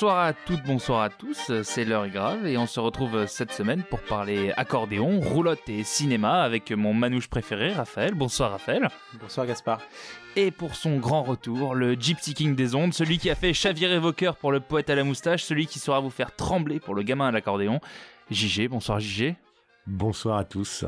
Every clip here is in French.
Bonsoir à toutes, bonsoir à tous, c'est l'heure est grave et on se retrouve cette semaine pour parler accordéon, roulotte et cinéma avec mon manouche préféré, Raphaël. Bonsoir Raphaël. Bonsoir Gaspard. Et pour son grand retour, le Gypsy King des ondes, celui qui a fait chavirer vos cœurs pour le poète à la moustache, celui qui saura vous faire trembler pour le gamin à l'accordéon, JG. Bonsoir JG. Bonsoir à tous.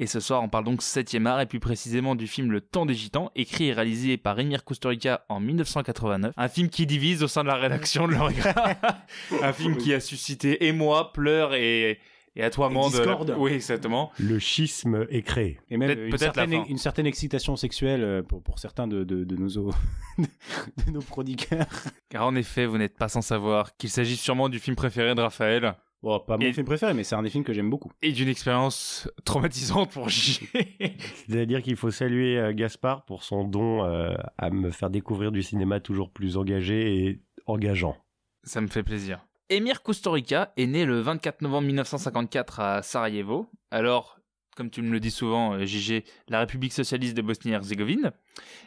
Et ce soir, on parle donc 7 art et plus précisément du film Le Temps des Gitans, écrit et réalisé par Emir Kusturica en 1989. Un film qui divise au sein de la rédaction de l'Oregra. un film qui a suscité émoi, pleurs et, et à toi, Mande. Oui, exactement. Le schisme est créé. Et même Peut-être- une, certaine, fin. une certaine excitation sexuelle euh, pour, pour certains de, de, de nos, de nos chroniqueurs. Car en effet, vous n'êtes pas sans savoir qu'il s'agit sûrement du film préféré de Raphaël Bon, pas mon Et- film préféré, mais c'est un des films que j'aime beaucoup. et d'une expérience traumatisante pour JG. C'est-à-dire qu'il faut saluer euh, Gaspard pour son don euh, à me faire découvrir du cinéma toujours plus engagé et engageant. Ça me fait plaisir. Emir Kusturica est né le 24 novembre 1954 à Sarajevo. Alors, comme tu me le dis souvent, euh, JG, la République socialiste de Bosnie-Herzégovine.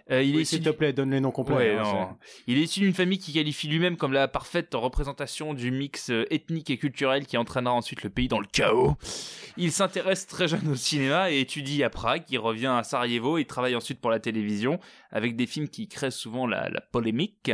Euh, il est Oui, S'il te plaît, donne les noms complets. Ouais, hein. Il est issu d'une famille qui qualifie lui-même comme la parfaite représentation du mix euh, ethnique et culturel qui entraînera ensuite le pays dans le chaos. Il s'intéresse très jeune au cinéma et étudie à Prague. Il revient à Sarajevo et travaille ensuite pour la télévision avec des films qui créent souvent la, la polémique.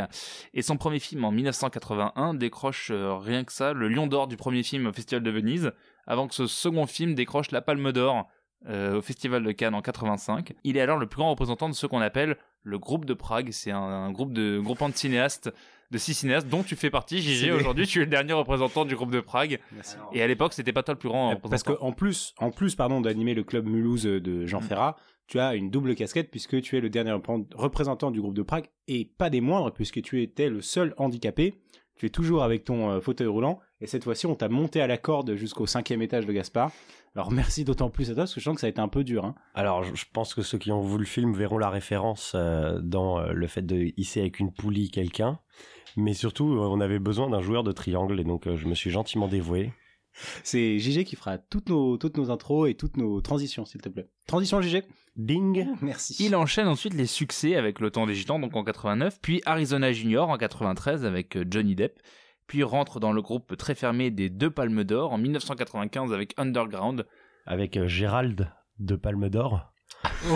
Et son premier film en 1981 décroche euh, rien que ça le Lion d'Or du premier film au Festival de Venise avant que ce second film décroche la Palme d'Or euh, au Festival de Cannes en 85. Il est alors le plus grand représentant de ce qu'on appelle le groupe de Prague. C'est un, un groupe de groupement de cinéastes, de six cinéastes dont tu fais partie, JG. Aujourd'hui, tu es le dernier représentant du groupe de Prague. Merci. Et à l'époque, c'était pas toi le plus grand Euh, Parce représentant. que en plus, en plus, pardon, d'animer le club Mulhouse de Jean Mm. Ferrat, tu as une double casquette puisque tu es le dernier repré- représentant du groupe de Prague et pas des moindres puisque tu étais le seul handicapé. Tu es toujours avec ton euh, fauteuil roulant et cette fois-ci, on t'a monté à la corde jusqu'au cinquième étage de Gaspard. Alors merci d'autant plus à toi parce que je sens que ça a été un peu dur. Hein. Alors, je pense que ceux qui ont vu le film verront la référence euh, dans euh, le fait de hisser avec une poulie quelqu'un. Mais surtout, euh, on avait besoin d'un joueur de triangle et donc euh, je me suis gentiment dévoué. C'est JG qui fera toutes nos, toutes nos intros et toutes nos transitions, s'il te plaît. Transition JG Ding Merci. Il enchaîne ensuite les succès avec Le Temps des Gitans, donc en 89, puis Arizona Junior en 93 avec Johnny Depp, puis rentre dans le groupe très fermé des deux Palmes d'Or en 1995 avec Underground. avec euh, Gérald de Palme d'Or.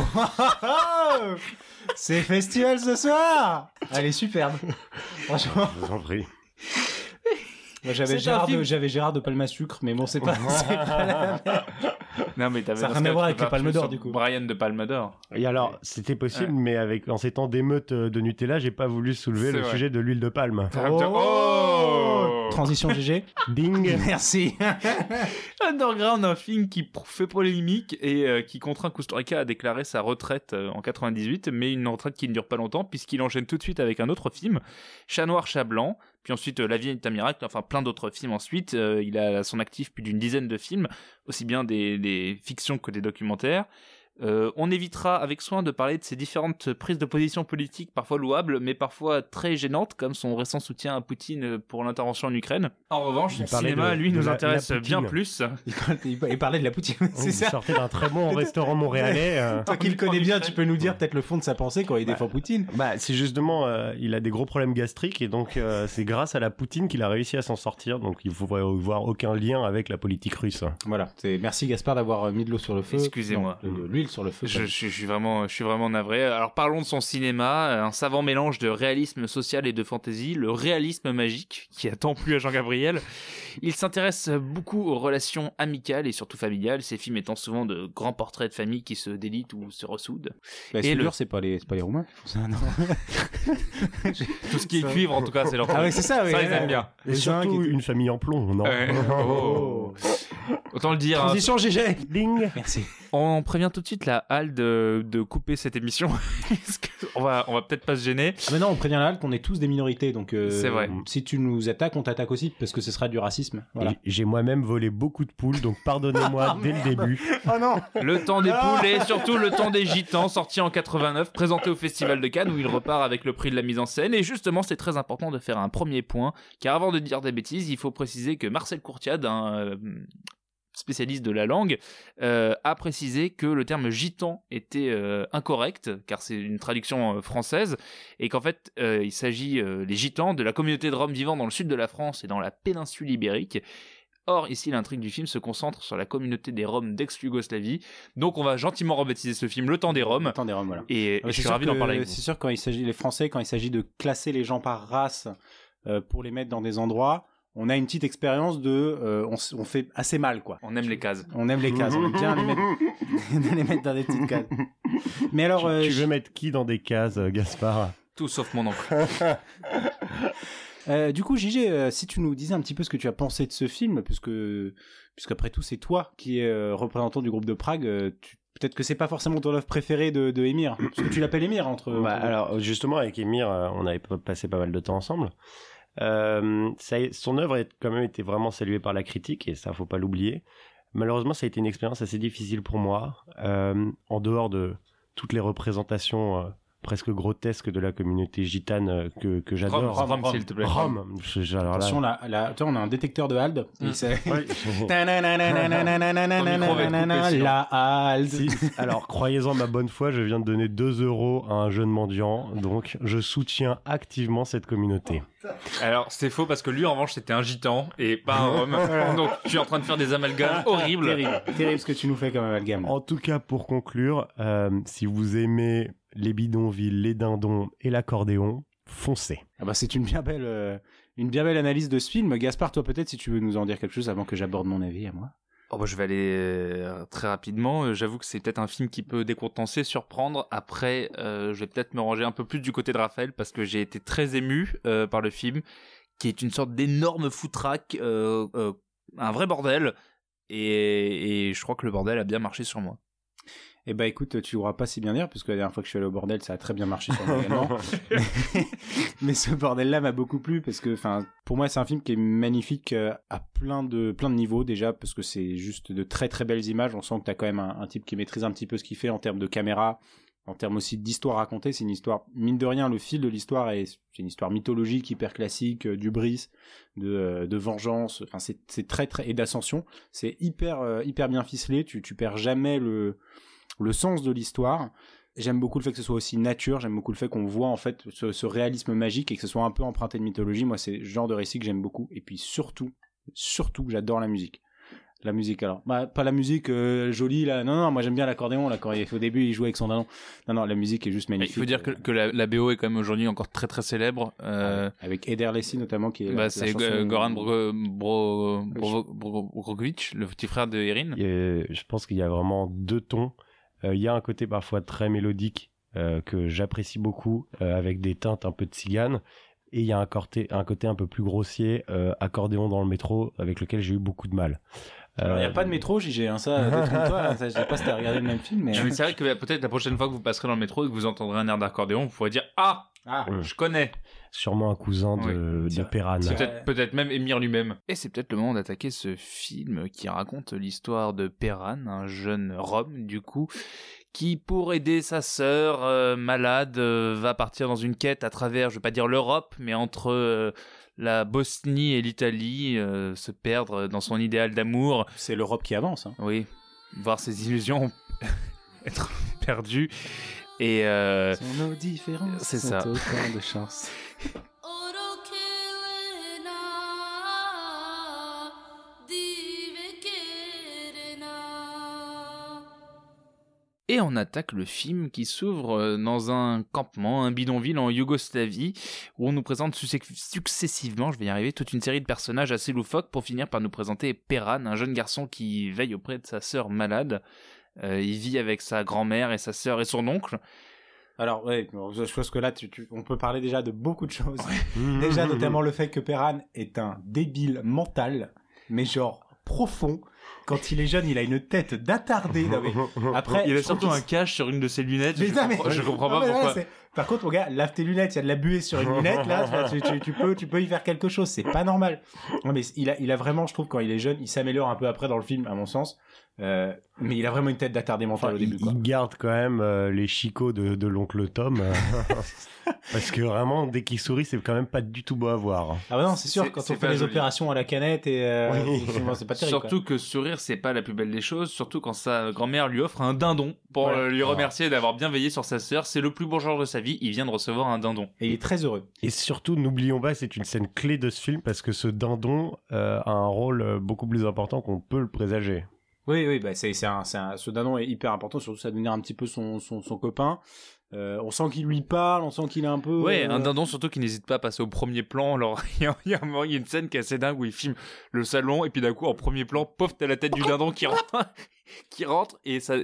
C'est festival ce soir Elle est superbe. Franchement. Je vous en prie. Moi, j'avais Gérard, film. de, j'avais Gérard de Palma Sucre, mais bon, c'est pas, c'est pas la même. Non mais t'avais Ça rien à voir avec les plus d'Or, du coup. Brian de Palme d'Or. Et alors, c'était possible, mais avec en ces temps d'émeute euh, de Nutella, j'ai pas voulu soulever C'est le vrai. sujet de l'huile de palme. Oh Transition GG. Ding Merci. Underground, un film qui fait polémique et euh, qui contraint Kusturica à déclarer sa retraite euh, en 98, mais une retraite qui ne dure pas longtemps puisqu'il enchaîne tout de suite avec un autre film, Chat Noir, Chat Blanc, puis ensuite euh, La vie est un miracle, enfin plein d'autres films ensuite. Il a à son actif plus d'une dizaine de films, aussi bien des, des fictions que des documentaires. Euh, on évitera avec soin de parler de ses différentes prises de position politiques, parfois louables, mais parfois très gênantes, comme son récent soutien à Poutine pour l'intervention en Ukraine. En revanche, son cinéma, de- lui, de nous la- intéresse la bien plus. Il parlait- il parlait de la poutine, c'est Vous ça sortez d'un très bon restaurant montréalais. euh. Toi qui le connais bien, tu peux nous dire peut-être le fond de sa pensée quand il défend Poutine. Bah, c'est justement, euh, il a des gros problèmes gastriques et donc euh, c'est grâce à la Poutine qu'il a réussi à s'en sortir. Donc il faut voir aucun lien avec la politique russe. Voilà. C'est merci Gaspard d'avoir mis de l'eau sur le feu. Excusez-moi. L'huile sur le feu. Je, je- je suis vraiment, je suis vraiment navré. Alors parlons de son cinéma, un savant mélange de réalisme social et de fantaisie, le réalisme magique qui a tant plu à Jean Gabriel. Il s'intéresse beaucoup aux relations amicales et surtout familiales, ses films étant souvent de grands portraits de famille qui se délitent ou se ressoudent. Bah, Et c'est le- dur, c'est pas les, c'est pas les Roumains. ça, non. Tout ce qui est cuivre, en tout cas, c'est leur Ah ouais, c'est ça, oui. Ça, ils aiment bien. Et Les zincs surtout une famille en plomb, non Ouais. Oh. Autant le dire. hein. Transition GG. Ding Merci. On prévient tout de suite la halle de, de couper cette émission. On va, on va peut-être pas se gêner. Maintenant, on prévient la halle qu'on est tous des minorités, donc euh, C'est vrai. si tu nous attaques, on t'attaque aussi parce que ce sera du racisme. Voilà. J'ai moi-même volé beaucoup de poules, donc pardonnez-moi dès le début. Oh non Le temps des poules et surtout le temps des gitans, sorti en 89, présenté au Festival de Cannes où il repart avec le prix de la mise en scène. Et justement, c'est très important de faire un premier point, car avant de dire des bêtises, il faut préciser que Marcel Courtiade, un euh, spécialiste de la langue, euh, a précisé que le terme gitan était euh, incorrect, car c'est une traduction euh, française, et qu'en fait, euh, il s'agit, les gitans, de la communauté de Roms vivant dans le sud de la France et dans la péninsule ibérique. Or, ici, l'intrigue du film se concentre sur la communauté des Roms d'ex-Yougoslavie. Donc, on va gentiment rebaptiser ce film Le Temps des Roms. Attends, des Roms, voilà. Et, et Ouais, je suis ravi d'en parler avec vous. C'est sûr quand il s'agit les Français quand il s'agit de classer les gens par race euh, pour les mettre dans des endroits, on a une petite expérience de euh, on, fait assez mal quoi. On aime les cases. On aime les cases, on aime bien les mettre, les mettre dans des petites cases. Mais alors, tu, euh, tu je- veux mettre qui dans des cases, euh, Gaspard? Tout sauf mon oncle. euh, du coup, Gigi, euh, si tu nous disais un petit peu ce que tu as pensé de ce film, puisque puisqu'après tout c'est toi qui es euh, représentant du groupe de Prague, euh, tu- peut-être que c'est pas forcément ton œuvre préférée de, de Émir, parce que tu l'appelles Émir entre. Bah, entre- alors justement avec Emir, on avait passé pas mal de temps ensemble. Euh, son œuvre a quand même été vraiment saluée par la critique et ça faut pas l'oublier. Malheureusement, ça a été une expérience assez difficile pour moi. Euh, en dehors de toutes les représentations euh, presque grotesques de la communauté gitane euh, que, que Rome, j'adore. Rome, Rome. s'il te plaît. Rome. Je- alors là- Attention, là, là, attends, on a un détecteur de Hald. La Hald. Si- alors, croyez-en ma bonne foi, je viens de donner 2 euros à un jeune mendiant, donc je soutiens activement cette communauté. Alors, c'est faux parce que lui, en revanche, c'était un gitan et pas un rome. Donc, tu es en train de faire des amalgames horribles. Terrible, terrible ce que tu nous fais comme amalgame. En tout cas, pour conclure, euh, si vous aimez les bidonvilles, les dindons et l'accordéon, foncez. Ah bah, c'est une bien belle, euh, une bien belle analyse de ce film. Gaspard, toi peut-être si tu veux nous en dire quelque chose avant que j'aborde mon avis à moi. Oh bah, je vais aller euh, très rapidement. Euh, J'avoue que c'est peut-être un film qui peut décontencer, surprendre. Après, euh, je vais peut-être me ranger un peu plus du côté de Raphaël parce que j'ai été très ému euh, par le film, qui est une sorte d'énorme foutraque, euh, euh, un vrai bordel. Et, et je crois que le bordel a bien marché sur moi. Eh bah écoute, tu n'auras pas si bien dire, parce que la dernière fois que je suis allé au bordel, ça a très bien marché sur moi également. mais, mais ce bordel-là m'a beaucoup plu, parce que enfin, pour moi c'est un film qui est magnifique euh, à plein de, plein de niveaux déjà, parce que c'est juste de très très belles images. On sent que tu as quand même un, un type qui maîtrise un petit peu ce qu'il fait en termes de caméra, en termes aussi d'histoire racontée. C'est une histoire, mine de rien, le fil de l'histoire est c'est une histoire mythologique, hyper classique, euh, du bris, de, euh, de vengeance. Enfin, c'est c'est très très et d'ascension. C'est hyper euh, hyper bien ficelé. Tu tu perds jamais le le sens de l'histoire. J'aime beaucoup le fait que ce soit aussi nature, j'aime beaucoup le fait qu'on voit en fait ce, ce réalisme magique et que ce soit un peu emprunté de mythologie. Moi, c'est le genre de récit que j'aime beaucoup. Et puis surtout, surtout, j'adore la musique. La musique, alors, bah, pas la musique euh, jolie là. Non, non, moi j'aime bien l'accordéon. Là, quand il, au début, il jouait avec son dindon. Non, non, la musique est juste magnifique. il faut dire que, que la, la BO est quand même aujourd'hui encore très très célèbre. Euh, avec Eder Leslie notamment qui est. bah, c'est chanson- Goran Bro- Bro- Bro- le petit frère de Erin. Et je pense qu'il y a vraiment deux tons. Euh, Il y a un côté parfois très mélodique euh, que j'apprécie beaucoup, euh, avec des teintes un peu de cigane. Et il y a un côté, un côté un peu plus grossier, accordéon dans le métro, avec lequel j'ai eu beaucoup de mal. Alors, il n'y a Euh, pas de métro, JG, hein, ça, détrompe-toi. hein, je sais pas si t'as regardé le même film, mais. Mais c'est vrai que bah, peut-être la prochaine fois que vous passerez dans le métro et que vous entendrez un air d'accordéon, vous pourrez dire Ah, Ah, je connais. Sûrement un cousin de, Oui. de. Perran. Peut-être même Émir lui-même. Et c'est peut-être le moment d'attaquer ce film qui raconte l'histoire de Perran, un jeune Rome du coup, qui pour aider sa sœur euh, malade euh, va partir dans une quête à travers, je vais pas dire l'Europe, mais entre euh, la Bosnie et l'Italie, euh, se perdre dans son idéal d'amour. c'est l'Europe qui avance. Hein. Oui, voir ses illusions être perdues. Et euh, Sont nos différences. c'est ça. autant de chance. Et on attaque le film qui s'ouvre euh, dans un campement, un bidonville en Yougoslavie, où on nous présente succ- successivement, je vais y arriver, toute une série de personnages assez loufoques pour finir par nous présenter Perran, un jeune garçon qui veille auprès de sa sœur malade. Euh, il vit avec sa grand-mère et sa sœur et son oncle. Alors, ouais, je pense que là, tu, tu- on peut parler déjà de beaucoup de choses. Mmh. Déjà, notamment le fait que Perran est un débile mental, mais genre profond. Quand il est jeune, il a une tête d'attardé. Non, mais Après, Il a surtout un cache sur une de ses lunettes. Mais je, non, mais- comprends, je comprends Non, pas pourquoi. Par contre, mon gars, lave tes lunettes, il y a de la buée sur une lunette, là, tu, peux, tu peux y faire quelque chose, c'est pas normal. Non, mais il a, il a vraiment, je trouve, quand il est jeune, il s'améliore un peu après dans le film, à mon sens, euh, mais il a vraiment une tête d'attardé mental Enfin, au début, il, quoi. il garde quand même euh, les chicots de, de l'oncle Tom. euh, parce que vraiment, dès qu'il sourit, c'est quand même pas du tout beau à voir. Ah bah non, c'est sûr, quand on fait les joli. opérations à la canette et, euh, Oui. c'est pas terrible, quoi. Surtout que sourire, c'est pas la plus belle des choses, surtout quand sa grand-mère lui offre un dindon pour euh, lui Ah. remercier d'avoir bien veillé sur sa sœur. C'est le plus beau jour de sa vie, il vient de recevoir un dindon. Et il est très heureux. Et surtout, n'oublions pas, c'est une scène clé de ce film parce que ce dindon euh, a un rôle euh, beaucoup plus important qu'on peut le présager. Oui, oui, bah c'est, c'est un, c'est un- ce dindon est hyper important, surtout ça devenir un petit peu son, son, son copain. Euh, on sent qu'il lui parle, on sent qu'il est un peu. Ouais, euh, un dindon surtout qui n'hésite pas à passer au premier plan. Alors, il y, y a une scène qui est assez dingue où il filme le salon et puis d'un coup, en premier plan, pof, t'as la tête du dindon qui rentre, qui rentre et ça,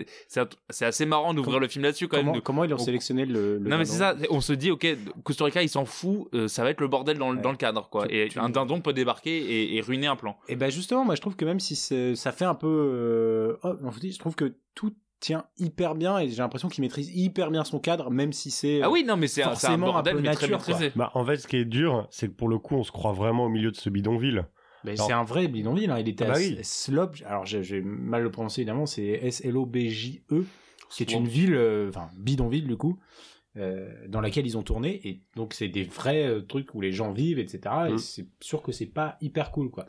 c'est assez marrant d'ouvrir le film là-dessus quand Comment, même. de- comment ils ont on- sélectionné le, le non mais c'est ça, on se dit ok, Costa Rica il s'en fout, euh, ça va être le bordel dans le, Ouais. dans le cadre quoi. Et tu- un dindon peut débarquer et, et ruiner un plan. Et ben justement, moi je trouve que même si ça fait un peu, euh, oh, je trouve que tout tient hyper bien et j'ai l'impression qu'il maîtrise hyper bien son cadre, même si c'est. Ah oui non mais c'est un, c'est un forcément un bordel peu mais nature, maîtrisé. Bah, en fait, ce qui est dur, c'est que pour le coup, on se croit vraiment au milieu de ce bidonville. C'est un vrai bidonville. Hein. Il était Ah bah à oui. Slob. Alors j'ai mal le prononcer évidemment. C'est S L O B J E, qui est une ville, euh, enfin bidonville du coup. euh, dans laquelle ils ont tourné et donc c'est des vrais euh, trucs où les gens vivent etc et Mm. c'est sûr que c'est pas hyper cool quoi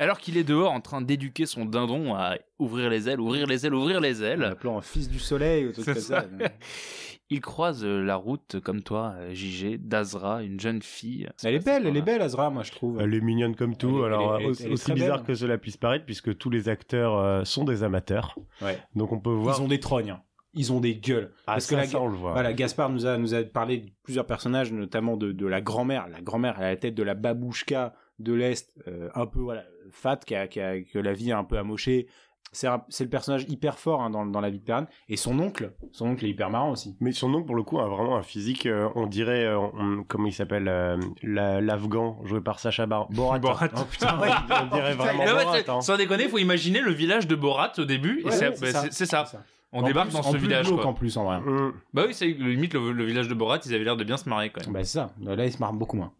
Alors qu'il est dehors en train d'éduquer son dindon à ouvrir les ailes, ouvrir les ailes, ouvrir les en ailes. appelant un fils du soleil ou ça, ça. Il croise euh, la route comme toi, euh, JG, d'Azra, une jeune fille. elle est belle elle est belle Azra moi je trouve Elle est mignonne comme tout. Elle est- Alors, elle est- aussi, elle est aussi très bizarre belle. que cela puisse paraître, puisque tous les acteurs euh, sont des amateurs. Ouais. Donc, on peut voir. ils ont des trognes hein. ils ont des gueules Ah, parce ça, que la, ça, on le voit. Voilà, Gaspard nous a, nous a parlé de plusieurs personnages, notamment de, de la grand-mère. La grand-mère, elle a la tête de la babouchka de l'Est, euh, un peu voilà, fat, qui a, qui a- que la vie a un peu amoché. C'est le personnage hyper fort hein, dans, dans la vie de Perrin. Et son oncle, son oncle est hyper marrant aussi. Mais son oncle, pour le coup, a vraiment un physique, euh, on dirait, euh, on- comment il s'appelle, euh, la- l'Afghan, joué par Sacha Bar Borat. Borat. Oh, putain, ouais, on dirait vraiment Borat. hein. Sans déconner, faut imaginer le village de Borat au début. et Ouais, c'est ouais, bah, c'est- c'est ça. On En débarque plus- dans ce plus village. Quoi. en plus en vrai. Bah oui, c'est limite le, le village de Borat, ils avaient l'air de bien se marrer quand même. Bah c'est ça. Là, il se marre beaucoup moins.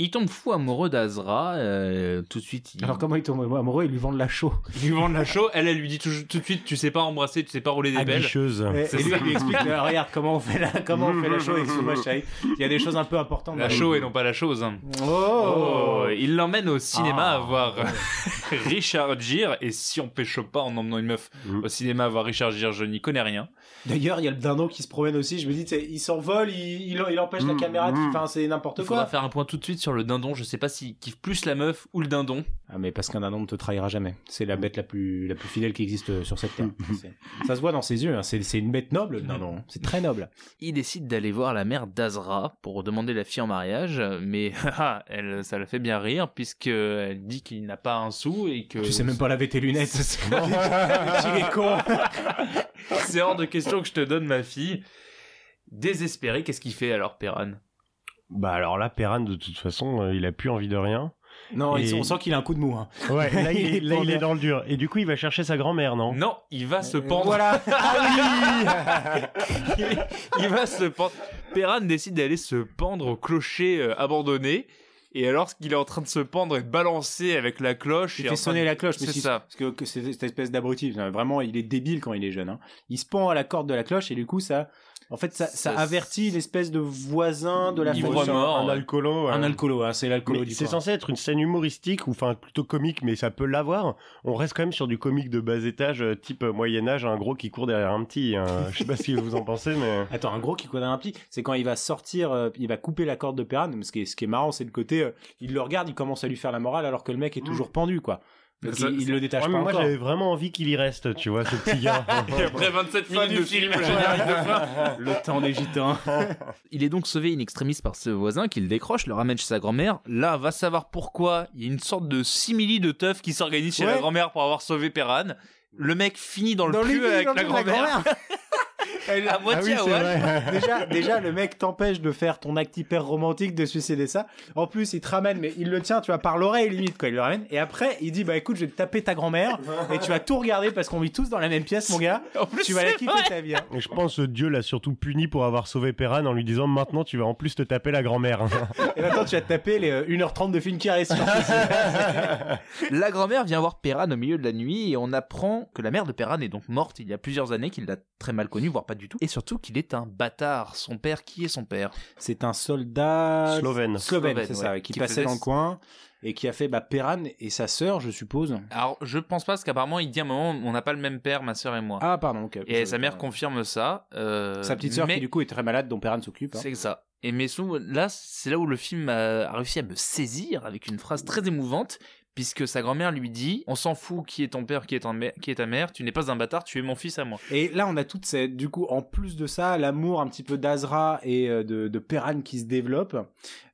Il tombe fou amoureux d'Azra. euh, tout de suite, il... Alors comment il tombe amoureux? Ils lui vendent la chaux. il lui vend de la chaux. Elle, elle lui dit tout, tout de suite, tu sais pas embrasser, tu sais pas rouler des belles. Aguicheuse. Et, C'est et lui, il lui explique, euh, regarde comment on fait la, comment on fait la chaux avec moi chérie. Il y a des choses un peu importantes. La chaux et non pas la chose. Oh, Oh, il l'emmène au cinéma Ah. à voir Richard Gere. Et si on pêche pas en emmenant une meuf Mm. au cinéma à voir Richard Gere, je n'y connais rien. D'ailleurs, il y a le dindon qui se promène aussi. Je me dis, tu il s'envole, il, il, il empêche la Mm, caméra. de- mm. Enfin, c'est n'importe Il faudra quoi. faire un point tout de suite sur le dindon. Je sais pas s'il kiffe plus la meuf ou le dindon. Ah, mais parce qu'un dindon ne te trahira jamais. C'est la bête la plus, la plus fidèle qui existe euh, sur cette terre. C'est- Ça se voit dans ses yeux. hein. C'est une bête noble, le dindon. hein. C'est très noble. Il décide d'aller voir la mère d'Azra pour demander la fille en mariage, mais ah, elle, ça la fait bien rire puisque elle dit qu'il n'a pas un sou et que Tu sais même pas laver tes lunettes. Il est con. c'est hors de question que je te donne ma fille. Désespéré, qu'est-ce qu'il fait alors, Perran? Bah alors là, Perran, de toute façon, euh, il a plus envie de rien. Non, Et- on sent qu'il a un coup de mou. hein. Ouais, là, il est, là, Pour il est dire- dans le dur. Et du coup, il va chercher sa grand-mère, non? Non, il va se Euh, pendre. Voilà. il, il va se pendre. Perran décide d'aller se pendre au clocher euh, abandonné. Et alors qu'il est en train de se pendre et de balancer avec la cloche, Il et fait sonner de- la cloche. C'est ça. Parce que, que c'est cette espèce d'abruti. Vraiment, il est débile quand il est jeune. hein. Il se pend à la corde de la cloche et du coup, ça, en fait, ça, ça Ça- avertit l'espèce de voisin de la famille. mort, un ouais. alcoolo. Un alcoolo, hein, c'est l'alcoolo Mais du c'est censé être une scène humoristique, ou enfin plutôt comique, mais ça peut l'avoir. On reste quand même sur du comique de bas étage, euh, type euh, Moyen-Âge, un gros qui court derrière un petit. hein. Je sais pas ce que vous en pensez, mais. Attends, un gros qui connaît un petit, c'est quand il va sortir, euh, il va couper la corde de Perran. Ce qui est, ce qui est marrant, c'est le côté, euh, il le regarde, il commence à lui faire la morale alors que le mec est toujours pendu, quoi. Donc, Ça- il, il le détache Ouais, pas moi j'avais vraiment envie qu'il y reste, tu vois, ce petit gars. Et après 27 Fin minutes du de film, film. générique de fin. Le temps des gitans. Il est donc sauvé in extremis par ce voisin qui le décroche, le ramène chez sa grand-mère. Là, va savoir pourquoi. Il y a une sorte de simili de teuf qui s'organise chez Ouais. la grand-mère pour avoir sauvé Perran. Le mec finit dans le Dans cul avec la le- grand-mère. À moitié à Wall. déjà, déjà, le mec t'empêche de faire ton acte hyper romantique de suicider ça. En plus, il te ramène, mais il le tient, tu vois, par l'oreille limite, quoi. Il le ramène. Et après, il dit, bah écoute, je vais te taper ta grand-mère et tu vas tout regarder parce qu'on vit tous dans la même pièce, mon gars. En plus, Tu vas la kiffer vrai. ta vie. hein. Et je pense que Dieu l'a surtout puni pour avoir sauvé Perran en lui disant maintenant tu vas en plus te taper la grand-mère. Et maintenant, tu vas te taper les euh, 1h30 de film qui reste. La grand-mère vient voir Perran au milieu de la nuit et on apprend que la mère de Perran est donc morte il y a plusieurs années, qu'il l'a très mal connue, voire pas du tout. Et surtout qu'il est un bâtard. Son père, qui est son père C'est un soldat Slovène. slovène, c'est ça, qui, qui passait faisait dans le coin et qui a fait bah, Perran et sa sœur, je suppose. Alors, je pense pas, parce qu'apparemment, il dit à un moment, on n'a pas le même père, ma sœur et moi. Ah, pardon. ok. et sa mère confirme ça. euh, Sa petite sœur mais qui du coup est très malade, dont Perran s'occupe. hein. C'est ça. Et mais là, c'est là où le film a réussi à me saisir avec une phrase très émouvante, puisque sa grand-mère lui dit On s'en fout qui est ton père, qui est, ta mère, tu n'es pas un bâtard, tu es mon fils à moi. Et là, on a toute cette, du coup, en plus de ça, l'amour un petit peu d'Azra et euh, de, de qui se développe.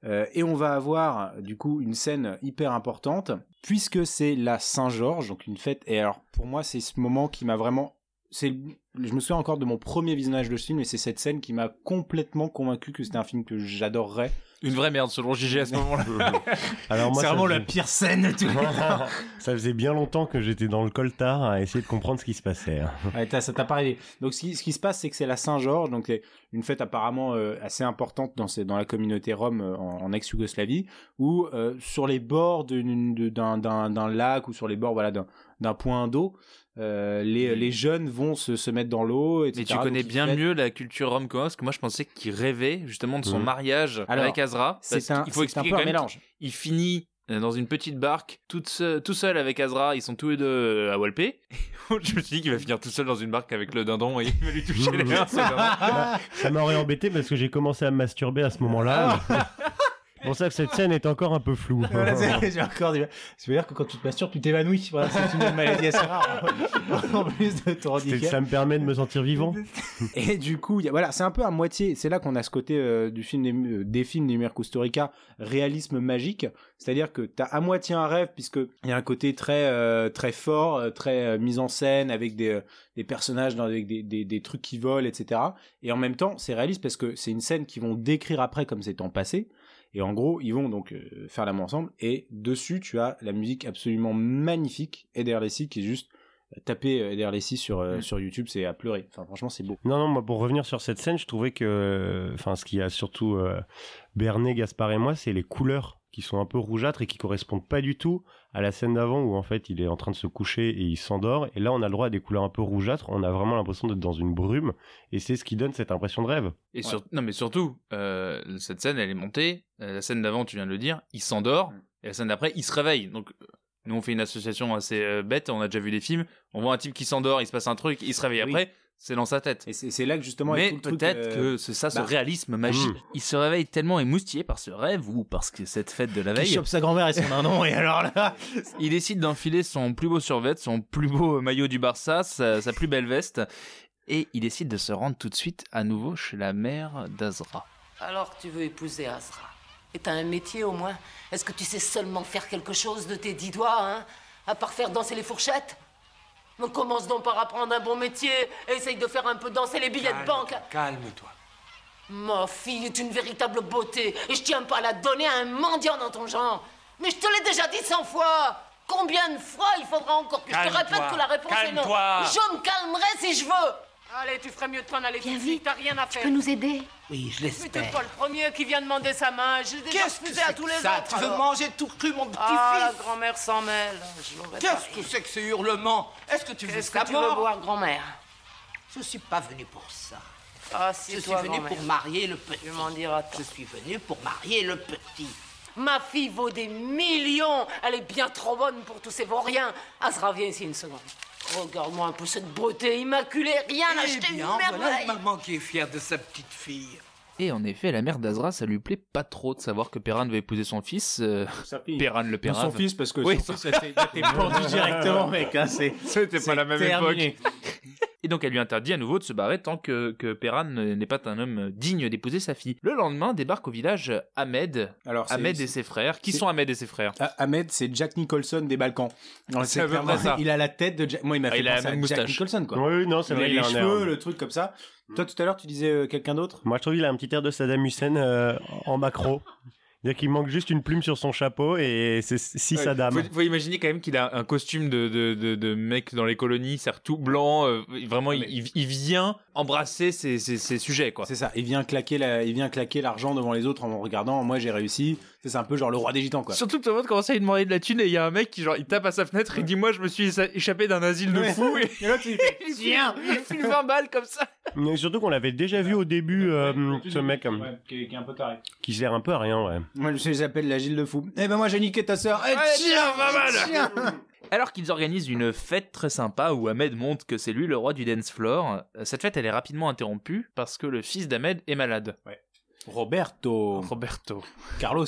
Euh, et on va avoir, du coup, une scène hyper importante, puisque c'est la Saint-Georges, donc une fête. Et alors, pour moi, c'est ce moment qui m'a vraiment. Je me souviens encore de mon premier visionnage de ce film, et c'est cette scène qui m'a complètement convaincu que c'était un film que j'adorerais. Une vraie merde, selon JG à ce moment-là. Alors moi, c'est vraiment faisait- la pire scène temps. ça faisait bien longtemps que j'étais dans le coltard à essayer de comprendre ce qui se passait. hein. Ouais, t'as- ça t'a pas arrivé. Donc, ce qui, ce qui se passe, c'est que c'est la Saint-Georges, donc c'est une fête apparemment euh, assez importante dans, ces- dans la communauté rome euh, en, en ex-Yougoslavie, où euh, sur les bords d'un lac ou sur les bords voilà, d'un d'un point d'eau, euh, les, les jeunes vont se, se mettre dans l'eau, etc. Mais tu connais bien mieux la culture rom que moi, parce que moi je pensais qu'il rêvait justement de son Mhm. mariage Alors, avec Azra. C'est un, qu'il faut c'est un expliquer peu quand un même mélange. qu'il finit euh, dans une petite barque, toute seule- tout seul avec Azra, ils sont tous les deux euh, à Walpé. je me suis dit qu'il va finir tout seul dans une barque avec le dindon et il va lui toucher les mains. ça m'aurait embêté parce que j'ai commencé à me masturber à ce moment-là. C'est pour ça que cette scène est encore un peu floue. Voilà, c'est- encore des... Ça veut dire que quand tu te masturbes, tu t'évanouis. Voilà, c'est une maladie assez rare. en plus de ton handicap. Ça me permet de me sentir vivant. Et du coup, il y a- voilà, c'est un peu à moitié. C'est là qu'on a ce côté euh, du film des, euh, des films des Kusturica, réalisme magique. C'est-à-dire que t'as à moitié un rêve puisque il y a un côté très euh, très fort, euh, très euh, mise en scène avec des, des personnages dans, avec des, des, des trucs qui volent, etc. Et en même temps, c'est réaliste parce que c'est une scène qu'ils vont décrire après comme c'est en passé. Et en gros, ils vont donc euh, faire l'amour ensemble. Et dessus, tu as la musique absolument magnifique, Eder Lessie, qui est juste euh, taper euh, Eder Lessie sur, Mm. sur YouTube, c'est à pleurer. Enfin, franchement, c'est beau. Non, non, moi, pour revenir sur cette scène, je trouvais que, enfin, ce qui a surtout euh, berné Gaspard et moi, c'est les couleurs qui sont un peu rougeâtres et qui correspondent pas du tout à la scène d'avant où en fait il est en train de se coucher et il s'endort. Et là, on a le droit à des couleurs un peu rougeâtres. On a vraiment l'impression d'être dans une brume et c'est ce qui donne cette impression de rêve. Et sur- Non, mais surtout, euh, cette scène, elle est montée. Euh, la scène d'avant, tu viens de le dire, il s'endort. Mm. Et la scène d'après, il se réveille. Donc, nous, on fait une association assez euh, bête. On a déjà vu des films. On voit un type qui s'endort, il se passe un truc, il se réveille Oui. après. C'est dans sa tête. Et c'est là que justement, il Mais peut-être euh, que c'est ça, ce bah, réalisme magique. Mm. Il se réveille tellement émoustillé par ce rêve ou parce que cette fête de la veille, chope sa grand-mère et son dindon, et alors là, il décide d'enfiler son plus beau survêt, son plus beau maillot du Barça, sa, sa plus belle veste, et il décide de se rendre tout de suite à nouveau chez la mère d'Azra. Alors tu veux épouser Azra. Et t'as un métier au moins Est-ce que tu sais seulement faire quelque chose de tes dix doigts, hein À part faire danser les fourchettes? Commence donc par apprendre un bon métier et essaye de faire un peu danser les billets de banque. Calme-toi. Ma fille est une véritable beauté et je tiens pas à la donner à un mendiant dans ton genre. Mais je te l'ai déjà dit cent fois Combien de fois il faudra encore que je te répète que la réponse est non Calme-toi. Je me calmerai si je veux Allez, tu ferais mieux de t'en aller tout de suite, t'as rien à Tu faire. peux nous aider Oui, je Mais t'es l'espère. pas le premier qui vient demander sa main. Je l'ai déjà Qu'est-ce que refusé c'est à tous que les ça autres. Tu veux alors. manger tout cru, mon Ah, la petit-fils grand-mère s'en mêle. Je Qu'est-ce que c'est que ce hurlement Est-ce que tu veux Qu'est-ce que tu veux boire, grand-mère Je suis pas venu pour ça. Ah, Je c'est suis toi, venu grand-mère. pour marier le petit. Tu m'en diras tant. Je suis venu pour marier le petit. Ma fille vaut des millions. Elle est bien trop bonne pour tous ces vauriens. Azra, viens ici une seconde. Regarde-moi un peu cette beauté immaculée. Rien à Eh acheter bien, une voilà merveille. une maman qui est fière de sa petite fille. Et en effet, la mère d'Azra, ça lui plaît pas trop de savoir que Perran va épouser son fils. euh, sa fille. Perran le Perran. son fils, parce que Oui, son fils, t'es pendu directement, mec. Hein, C'était c'est terminé. Et donc elle lui interdit à nouveau de se barrer tant que, que Perran n'est pas un homme digne d'épouser sa fille. Le lendemain débarque au village Ahmed. Alors, Ahmed et ses frères. Qui sont Ahmed et ses frères? Ah, Ahmed, c'est Jack Nicholson des Balkans. C'est ça. Il a la tête de Jack. Moi, il m'a Ah, fait il a la penser à même Jack moustache. Nicholson, quoi. Oui, non, c'est Il a vrai. les il a un air- cheveux, le truc comme ça. Toi, tout à l'heure, tu disais euh, quelqu'un d'autre? Moi, je trouve qu'il a un petit air de Saddam Hussein euh, en macro. C'est-à-dire qu'il manque juste une plume sur son chapeau et c'est si Saddam. Faut, faut imaginer quand même qu'il a un costume de, de, de, de mec dans les colonies, c'est tout blanc. euh, vraiment, il, il- il vient embrasser ses, ses, ses sujets, quoi. C'est ça. Il vient claquer la- il vient claquer l'argent devant les autres en regardant. Moi, j'ai réussi. C'est un peu genre le roi des gitans, quoi. Surtout que tout le monde commence à lui demander de la thune et il y a un mec qui genre il tape à sa fenêtre, il dit moi je me suis échappé d'un asile de Ouais. fous et Et l'autre, il fait, il file, il file 20 balles comme ça. Mais surtout qu'on l'avait déjà vu au début, euh, ce mec Ouais, qui, est, qui est un peu taré. qui sert un peu à rien, ouais. Moi, je j'appelle l'agile de fou. Eh ben, moi, j'ai niqué ta sœur. Eh, Ouais, tiens, 20 balles. tiens. Alors qu'ils organisent une fête très sympa où Ahmed montre que c'est lui le roi du dance floor, euh, cette fête elle est rapidement interrompue parce que le fils d'Ahmed est malade. Roberto. Roberto. Carlos.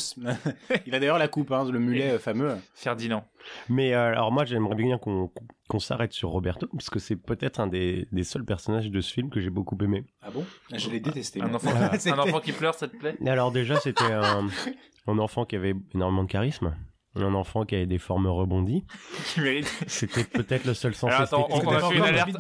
il a d'ailleurs la coupe, hein, le mulet euh, fameux. Ferdinand. Mais euh, alors moi j'aimerais bien qu'on s'arrête sur Roberto parce que c'est peut-être un des, des seuls personnages de ce film que j'ai beaucoup aimé. Ah bon? Je l'ai détesté. Un enfant, un enfant qui pleure, ça te plaît? Et alors déjà c'était un, un enfant qui avait énormément de charisme, un enfant qui avait des formes rebondies. Qui mérite. C'était peut-être le seul sens Alors, attends, on a fait une alerte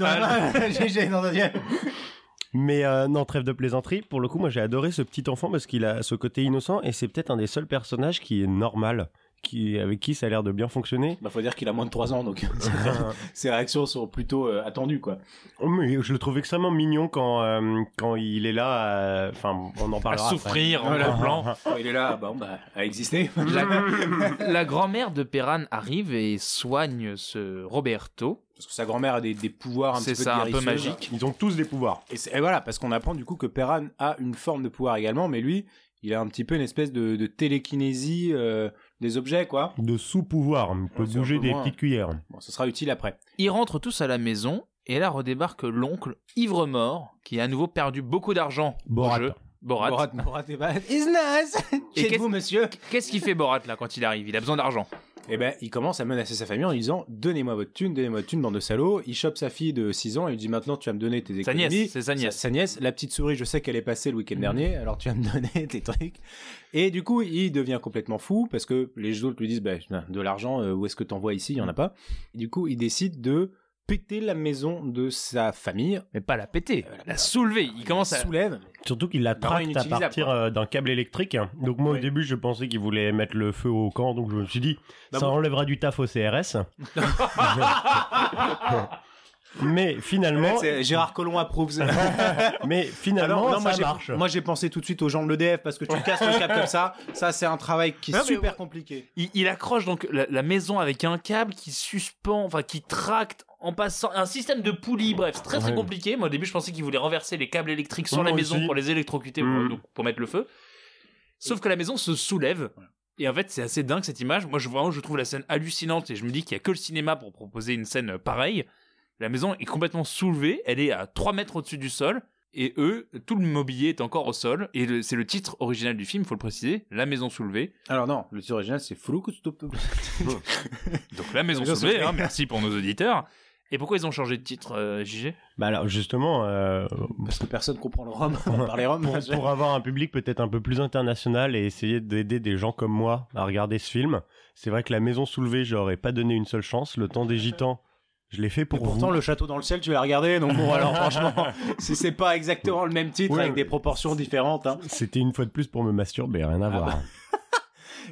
Mais euh, non, trêve de plaisanterie. Pour le coup, moi j'ai adoré ce petit enfant parce qu'il a ce côté innocent et c'est peut-être un des seuls personnages qui est normal, qui avec qui ça a l'air de bien fonctionner. Bah, faut dire qu'il a moins de 3 ans, donc ses réactions sont plutôt euh, attendues, quoi. Oh, mais je le trouve extrêmement mignon quand euh, quand il est là. euh, Enfin, on en À parlera. après. souffrir en Voilà. gros plan. Quand il est là, bon, bah, à exister. La, la grand-mère de Perran arrive et soigne ce Roberto. Parce que sa grand-mère a des, des pouvoirs un petit peu ça, un peu magique. Ils ont tous des pouvoirs. Et, voilà, parce qu'on apprend du coup que Perran a une forme de pouvoir également, mais lui, il a un petit peu une espèce de, de télékinésie euh, des objets, quoi. De sous-pouvoirs. Il peut Ouais, bouger peu des moins. petites cuillères. Bon, ce sera utile après. Ils rentrent tous à la maison et là redébarque l'oncle ivre-mort qui a à nouveau perdu beaucoup d'argent au Borat. jeu. Borat. Borat, Borat est pas... Is nice Et Qui qu'est-ce- vous monsieur Qu'est-ce qu'il fait Borat là quand il arrive? Il a besoin d'argent. Eh ben, il commence à menacer sa famille en lui disant Donnez-moi votre thune, donnez-moi votre thune, bande de salauds. Il chope sa fille de 6 ans et lui dit Maintenant, tu vas me donner tes Sa économies. nièce, c'est sa nièce. Sa, nièce. La petite souris, je sais qu'elle est passée le week-end dernier, alors tu vas me donner tes trucs. Et du coup, il devient complètement fou parce que les autres lui disent bah, De l'argent, euh, où est-ce que t'envoies ici? Il y en a pas. Et du coup, il décide de péter la maison de sa famille. Mais pas la péter, Euh, la soulever. Il commence à. soulève. Surtout qu'il la tracte à partir euh, d'un câble électrique. Donc moi au début je pensais qu'il voulait mettre le feu au camp, donc je me suis dit Bah ça bon. enlèvera du taf au CRS. mais finalement, Gérard Collomb approuve. mais finalement Alors, non, moi, ça j'ai- marche. Moi, j'ai pensé tout de suite aux gens de l'EDF parce que tu casses le câble comme ça. Ça, c'est un travail qui est super ouais. compliqué. Il, il accroche donc la, la maison avec un câble qui suspend, enfin qui tracte en passant un système de poulies. Bref, c'est très très Ouais. compliqué. Moi au début je pensais qu'il voulait renverser les câbles électriques sur Moi la maison aussi. pour les électrocuter pour, Mm. donc, pour mettre le feu. Sauf que la maison se soulève. Et en fait, c'est assez dingue cette image. Moi, je, vraiment, je trouve la scène hallucinante et je me dis qu'il y a que le cinéma pour proposer une scène pareille. La maison est complètement soulevée. Elle est à 3 mètres au-dessus du sol. Et eux, tout le mobilier est encore au sol. Et le- c'est le titre original du film, faut le préciser. La maison soulevée. Alors non, le titre original c'est Flouc. Donc la maison soulevée, hein, merci pour nos auditeurs. Et pourquoi ils ont changé de titre, euh, JG Bah alors justement, euh, Parce que personne comprend le rhum. On parlait rhum. pour, pour avoir un public peut-être un peu plus international et essayer d'aider des gens comme moi à regarder ce film, c'est vrai que la maison soulevée, j'aurais pas donné une seule chance. Le temps des gitans, je l'ai fait Et pour pourtant, vous. le château dans le ciel, tu l'as regardé. Donc bon, alors franchement, si c'est pas exactement le même titre Ouais, avec des proportions différentes. hein. C'était une fois de plus pour me masturber, rien à Ah voir. bah.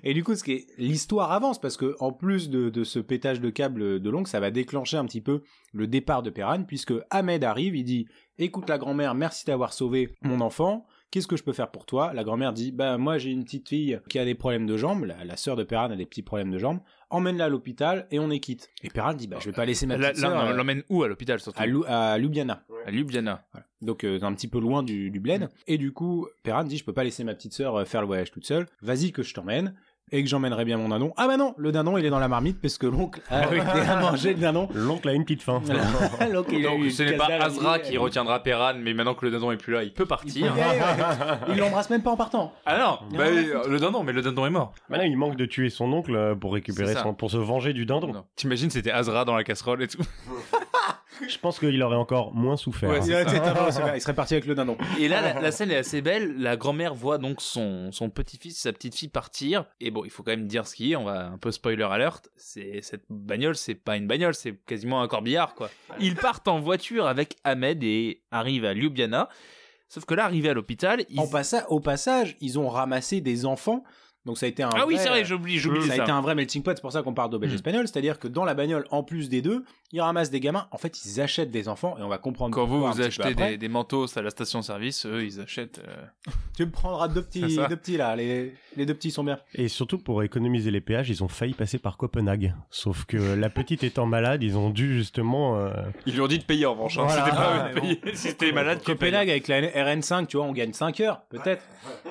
Et du coup, ce qui est l'histoire avance parce que en plus de, de ce pétage de câble de l'oncle, ça va déclencher un petit peu le départ de Perran puisque Ahmed arrive, il dit "Écoute la grand-mère, merci d'avoir sauvé mon enfant. Qu'est-ce que je peux faire pour toi? La grand-mère dit "Bah moi j'ai une petite fille qui a des problèmes de jambes, la, la sœur de Perran a des petits problèmes de jambes. Emmène-la à l'hôpital et on est quitte." Et Perran dit "Bah je vais pas laisser ma petite là, sœur on euh, l'emmène où à l'hôpital surtout à, Lu- à Ljubljana." À Ljubljana. Donc euh, un petit peu loin du, du bled. Et du coup, Perran dit je peux pas laisser ma petite sœur euh, faire le voyage toute seule. Vas-y que je t'emmène. Et que j'emmènerai bien mon dindon. Ah bah non, le dindon il est dans la marmite parce que l'oncle a déjà mangé le dindon. L'oncle a une petite faim. L'oncle, il a eu Donc ce n'est pas Azra qui retiendra Perran, mais maintenant que le dindon est plus là, il peut partir. Il l'embrasse même pas en partant. Ah non, bah, euh, le dindon, mais le dindon est mort. Maintenant, il manque de tuer son oncle euh, pour récupérer son, pour se venger du dindon. T'imagines c'était Azra dans la casserole et tout. Je pense qu'il aurait encore moins souffert. Ouais, hein. Il il serait parti avec le dindon. Et là, la, la scène est assez belle. La grand-mère voit donc son, son petit-fils, sa petite-fille partir. Et bon, il faut quand même dire ce qui est. On va un peu spoiler alert. C'est cette bagnole, c'est pas une bagnole, c'est quasiment un corbillard, quoi. Ils partent en voiture avec Ahmed et arrivent à Ljubljana. Sauf que là, arrivé à l'hôpital, ils... En passa- au passage, ils ont ramassé des enfants Donc ça a été un Ah oui, vrai- c'est vrai, j'oublie, j'oublie ça a été un vrai melting pot, c'est pour ça qu'on parle d'auberge Mm. espagnole, c'est-à-dire que dans la bagnole, en plus des deux, ils ramassent des gamins. En fait, ils achètent des enfants et on va comprendre. Quand vous, vous achetez des, des manteaux à la station-service, eux, ils achètent. euh, Tu me prendras deux petits, deux petits là. Les, les deux petits sont bien. Et surtout pour économiser les péages, ils ont failli passer par Copenhague. Sauf que la petite étant malade, ils ont dû justement. euh, Ils lui ont dit de payer en revanche. hein. Voilà. C'était pas Ah, payer. Si c'était malade. Copenhague avec la RN5, tu vois, on gagne 5 heures, peut-être.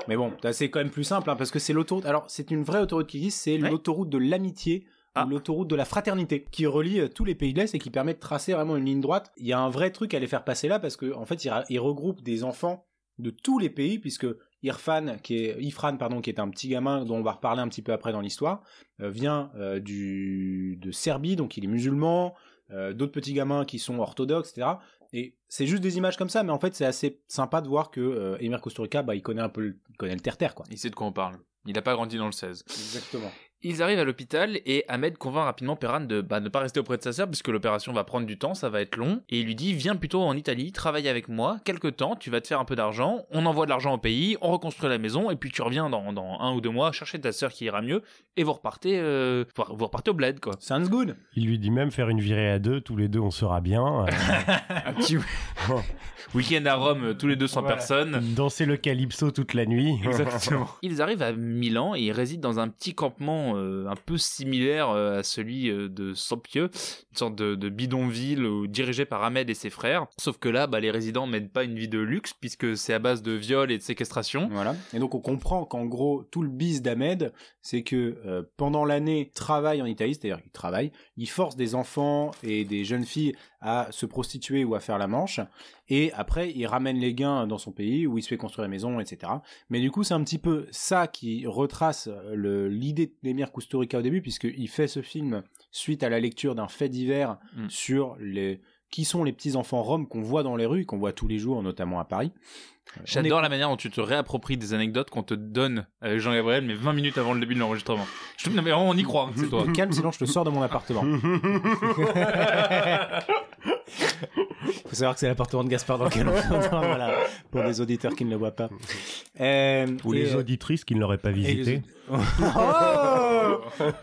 Mais bon, c'est quand même plus simple, hein, parce que c'est Alors, c'est une vraie autoroute qui existe, c'est Ouais. l'autoroute de l'amitié. Ah. ou L'autoroute de la fraternité qui relie euh, tous les pays de l'Est et qui permet de tracer vraiment une ligne droite. Il y a un vrai truc à les faire passer là parce que en fait, il, ra- il regroupe des enfants de tous les pays puisque Irfan, qui est Ifran, pardon, qui est un petit gamin dont on va reparler un petit peu après dans l'histoire, euh, vient euh, du de Serbie, donc il est musulman. Euh, D'autres petits gamins qui sont orthodoxes, etc. Et c'est juste des images comme ça, mais en fait, c'est assez sympa de voir que euh, Emir Kusturica, bah, il connaît un peu, le, il connaît le terre-terre, quoi. Il sait de quoi on parle. Il n'a pas grandi dans le 16. Exactement. Ils arrivent à l'hôpital et Ahmed convainc rapidement Perran de bah, ne pas rester auprès de sa sœur puisque l'opération va prendre du temps, ça va être long. Et il lui dit Viens plutôt en Italie, travaille avec moi, quelque temps, tu vas te faire un peu d'argent, on envoie de l'argent au pays, on reconstruit la maison et puis tu reviens dans, dans un ou deux mois chercher ta sœur qui ira mieux et vous repartez, euh, vous repartez au bled quoi. Sounds good. il lui dit même faire une virée à deux, tous les deux on sera bien. euh, Un petit week-end à Rome, tous les deux sans Voilà. personne. danser le calypso toute la nuit. Exactement. Ils arrivent à Milan et ils résident dans un petit campement euh, un peu similaire euh, à celui euh, de Sampieux, une sorte de, bidonville dirigé par Ahmed et ses frères. Sauf que là, bah, les résidents mènent pas une vie de luxe puisque c'est à base de viol et de séquestration. Voilà. Et donc, on comprend qu'en gros, tout le bis d'Ahmed, c'est que pendant l'année, il travaille en Italie, c'est-à-dire qu'il travaille, il force des enfants et des jeunes filles à se prostituer ou à faire la manche, et après, il ramène les gains dans son pays où il se fait construire la maison, etc. Mais du coup, c'est un petit peu ça qui retrace le- l'idée d'Emir Kusturica au début, puisqu'il fait ce film suite à la lecture d'un fait divers Mm. sur les qui sont les petits enfants roms qu'on voit dans les rues, qu'on voit tous les jours, notamment à Paris. Euh, J'adore la manière dont tu te réappropries des anecdotes qu'on te donne avec Jean-Gabriel, mais 20 minutes avant le début de l'enregistrement. Je te... Non mais vraiment, on y croit, c'est toi. Calme, sinon je te sors de mon appartement. faut savoir que c'est l'appartement de Gaspard dans lequel on voilà, pour les auditeurs qui ne le voient pas. Euh, Ou les euh, auditrices qui ne l'auraient pas et les visité. oh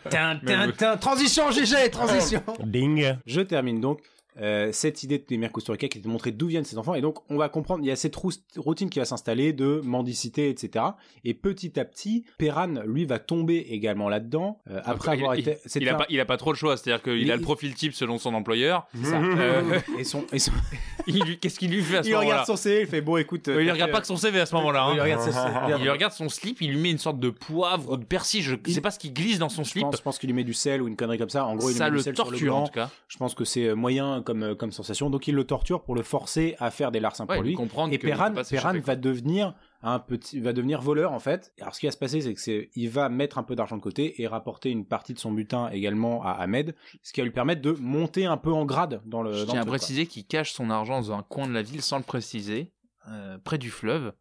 Tin, tin, tin. Transition, GG, transition Ding. Je termine donc euh, cette idée de Emir Kusturica qui est de montrer d'où viennent ces enfants et donc on va comprendre il y a cette routine qui va s'installer de mendicité etc et petit à petit Perran lui va tomber également là-dedans euh, après Il- avoir il, été de il a pas, il a pas trop le choix, c'est-à-dire qu'il Il- a le profil type selon son employeur. c'est ça. Euh, et son, et son- il Qu'est-ce qu'il lui fait à ce il moment-là regarde son CV il fait bon écoute Il regarde pas que son CV à ce moment-là. hein. il regarde son- Il lui regarde son slip, il lui met une sorte de poivre ou de persil, je Il- sais pas ce qui glisse dans son slip. je pense qu'il lui met du sel ou une connerie comme ça en gros il lui ça met du le sel sur en tout cas. je pense que c'est moyen comme, euh, comme sensation donc il le torture pour le forcer à faire des larcins Ouais, pour lui comprendre Et Perran, Perran va devenir un petit, va devenir voleur en fait. Alors ce qui va se passer, c'est que c'est, il va mettre un peu d'argent de côté et rapporter une partie de son butin également à Ahmed, ce qui va lui permettre de monter un peu en grade dans le. Je dans tiens le à préciser qu'il cache son argent dans un coin de la ville sans le préciser, euh, près du fleuve,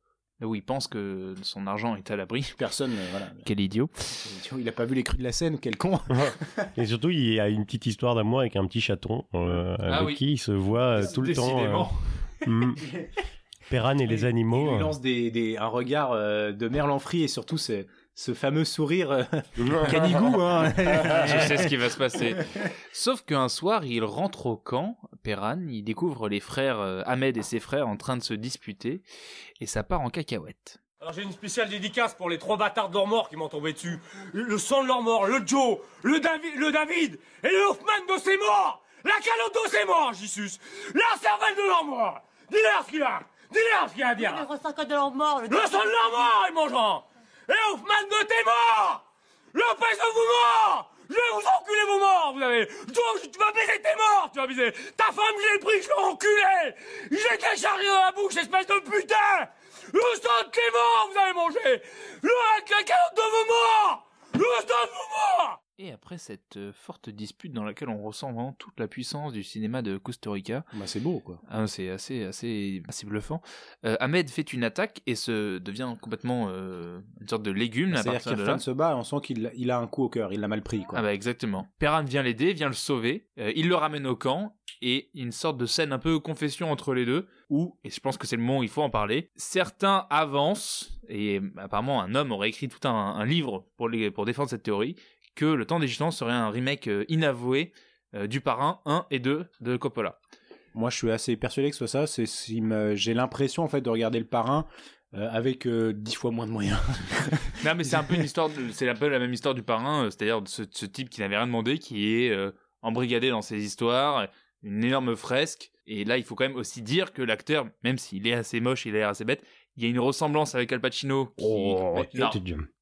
où il pense que son argent est à l'abri. Personne, euh, voilà. Quel idiot. Il a pas vu les crues de la Seine, quel con. Et surtout, il y a une petite histoire d'amour avec un petit chaton euh, Ah avec oui. qui il se voit euh, tout le temps. Décidément. euh, mm. Perran et les animaux. Il lui lance des, des, un regard euh, de merlanfri et surtout ce, ce fameux sourire euh, canigou. Hein. Je sais ce qui va se passer. Sauf qu'un soir, il rentre au camp, Perran, il découvre les frères euh, Ahmed et ses frères en train de se disputer, et ça part en cacahuète. Alors j'ai une spéciale dédicace pour les trois bâtards de leur mort qui m'ont tombé dessus. Le, sang de leur mort, le Joe, le David, le David et le Hoffman de ses morts. La calotte de ses morts. La cervelle de leur mort. Dis-leur ce qu'il a. Dis-leur ce qu'il a à dire. Le ressaca de leur mort, le Le sang de leur mort, et mangeant. Et Hoffman de tes morts. Lopez de vos morts. Je vais vous enculer vos morts, vous avez. Toi, tu vas baiser tes morts, tu vas baiser. Ta femme, je l'ai pris, je l'ai enculé. J'ai été chargé dans la bouche, espèce de putain. Le sang de tes morts, vous avez mangé. Le la de vos morts. Le sang de vos morts. Et après cette euh, forte dispute dans laquelle on ressent vraiment toute la puissance du cinéma de Costa Rica, bah, c'est beau quoi. ah, c'est assez, assez, assez bluffant, euh, Ahmed fait une attaque et se devient complètement euh, une sorte de légume à C'est-à-dire qu'Irfan se bat, on sent qu'il il a un coup au cœur, il l'a mal pris quoi. Ah bah exactement. Perran vient l'aider, vient le sauver, euh, il le ramène au camp, et une sorte de scène un peu confession entre les deux, où, et je pense que c'est le moment où il faut en parler, certains avancent, et apparemment un homme aurait écrit tout un, un livre pour, les, pour défendre cette théorie, que Le Temps des Gitans serait un remake euh, inavoué euh, du Parrain 1 et 2 de Coppola. Moi, je suis assez persuadé que ce soit ça. C'est si j'ai l'impression en fait de regarder le parrain euh, avec euh, dix fois moins de moyens. Non, mais c'est un peu une histoire, de- c'est un peu la même histoire du Parrain, euh, c'est-à-dire de ce, ce type qui n'avait rien demandé, qui est euh, embrigadé dans ses histoires, une énorme fresque. Et là, il faut quand même aussi dire que l'acteur, même s'il est assez moche, il a l'air assez bête, il y a une ressemblance avec Al Pacino. Qui... Oh, mais non.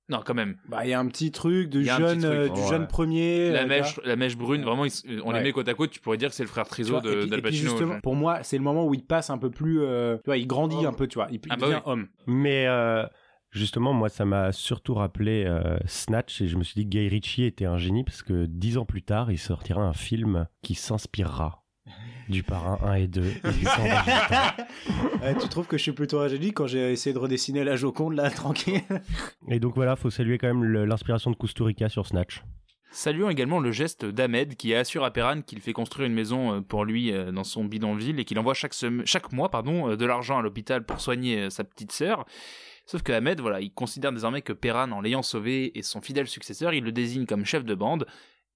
Non, quand même. Bah, il y a un petit truc jeune, euh, du ouais. jeune premier. La euh, mèche, la mèche brune, vraiment, ils s- on les met côte à côte, tu pourrais dire que c'est le frère Triso vois, et de- puis- d'Al et puis Pacino. justement, pour moi, c'est le moment où il passe un peu plus. euh, tu vois, il grandit un peu, tu vois. Il, il Ah bah devient oui. homme. Mais euh, justement, moi, ça m'a surtout rappelé euh, Snatch et je me suis dit que Guy Ritchie était un génie parce que dix ans plus tard, il sortira un film qui s'inspirera du Parrain 1 et 2 et du Temps des Gitans. Ouais, tu trouves que je suis plutôt ingénieux quand j'ai essayé de redessiner la Joconde là, tranquille Et donc voilà, faut saluer quand même l'inspiration de Kusturica sur Snatch. Saluons également le geste d'Ahmed qui assure à Perran qu'il fait construire une maison euh, pour lui euh, dans son bidonville et qu'il envoie chaque, sem- chaque mois pardon, euh, de l'argent à l'hôpital pour soigner sa petite sœur. Sauf que Ahmed, voilà, il considère désormais que Perran, en l'ayant sauvé, est son fidèle successeur, il le désigne comme chef de bande.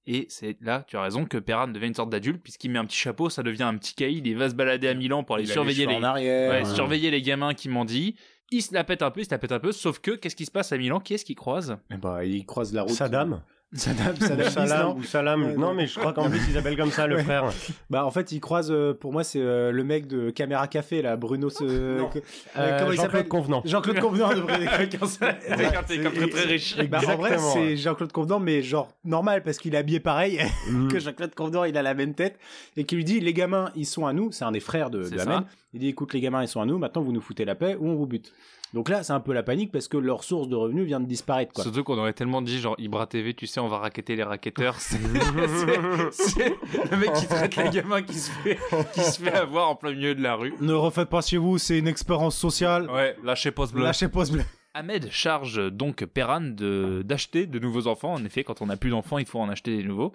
Et c'est là, tu as raison, que Perran devient une sorte d'adulte, puisqu'il met un petit chapeau, ça devient un petit caïd, il va se balader à Milan pour aller Il surveiller les, en arrière. ouais, Ouais. surveiller les gamins qui mendient. Il se la pète un peu, il se la pète un peu, sauf que, qu'est-ce qui se passe à Milan? Qui est-ce qu'il croise? Eh bah, il croise la route. Saddam Saddam, Ou Saddam, Salam, non ou Salam. Ouais, non, mais je crois qu'en plus, ils s'appellent comme ça, le Ouais. frère. Bah, en fait, il croise, euh, pour moi, c'est euh, le mec de Caméra Café, là, Bruno. ce- Euh, comment il Jean-Claude s'appelle Convenant. Jean-Claude Convenant devrait quelqu'un télécom très très riche. Bah, en vrai, c'est ouais. Jean-Claude Convenant, mais genre normal, parce qu'il est habillé pareil Mm. que Jean-Claude Convenant, il a la même tête, et qui lui dit, les gamins, ils sont à nous, c'est un des frères de, C'est de. Ahmed. Il dit, écoute, les gamins, ils sont à nous, maintenant vous nous foutez la paix ou on vous bute. Donc là, c'est un peu la panique parce que leur source de revenus vient de disparaître, quoi. Surtout qu'on aurait tellement dit genre Ibra TV, tu sais, on va raqueter les raquetteurs. C'est le mec qui traite les gamins qui se fait qui se fait avoir en plein milieu de la rue. Ne refaites pas chez vous, c'est une expérience sociale. Ouais, lâchez pause bleu. Lâchez pause bleu. Ahmed charge donc Perran de d'acheter de nouveaux enfants. En effet, quand on n'a plus d'enfants, il faut en acheter des nouveaux.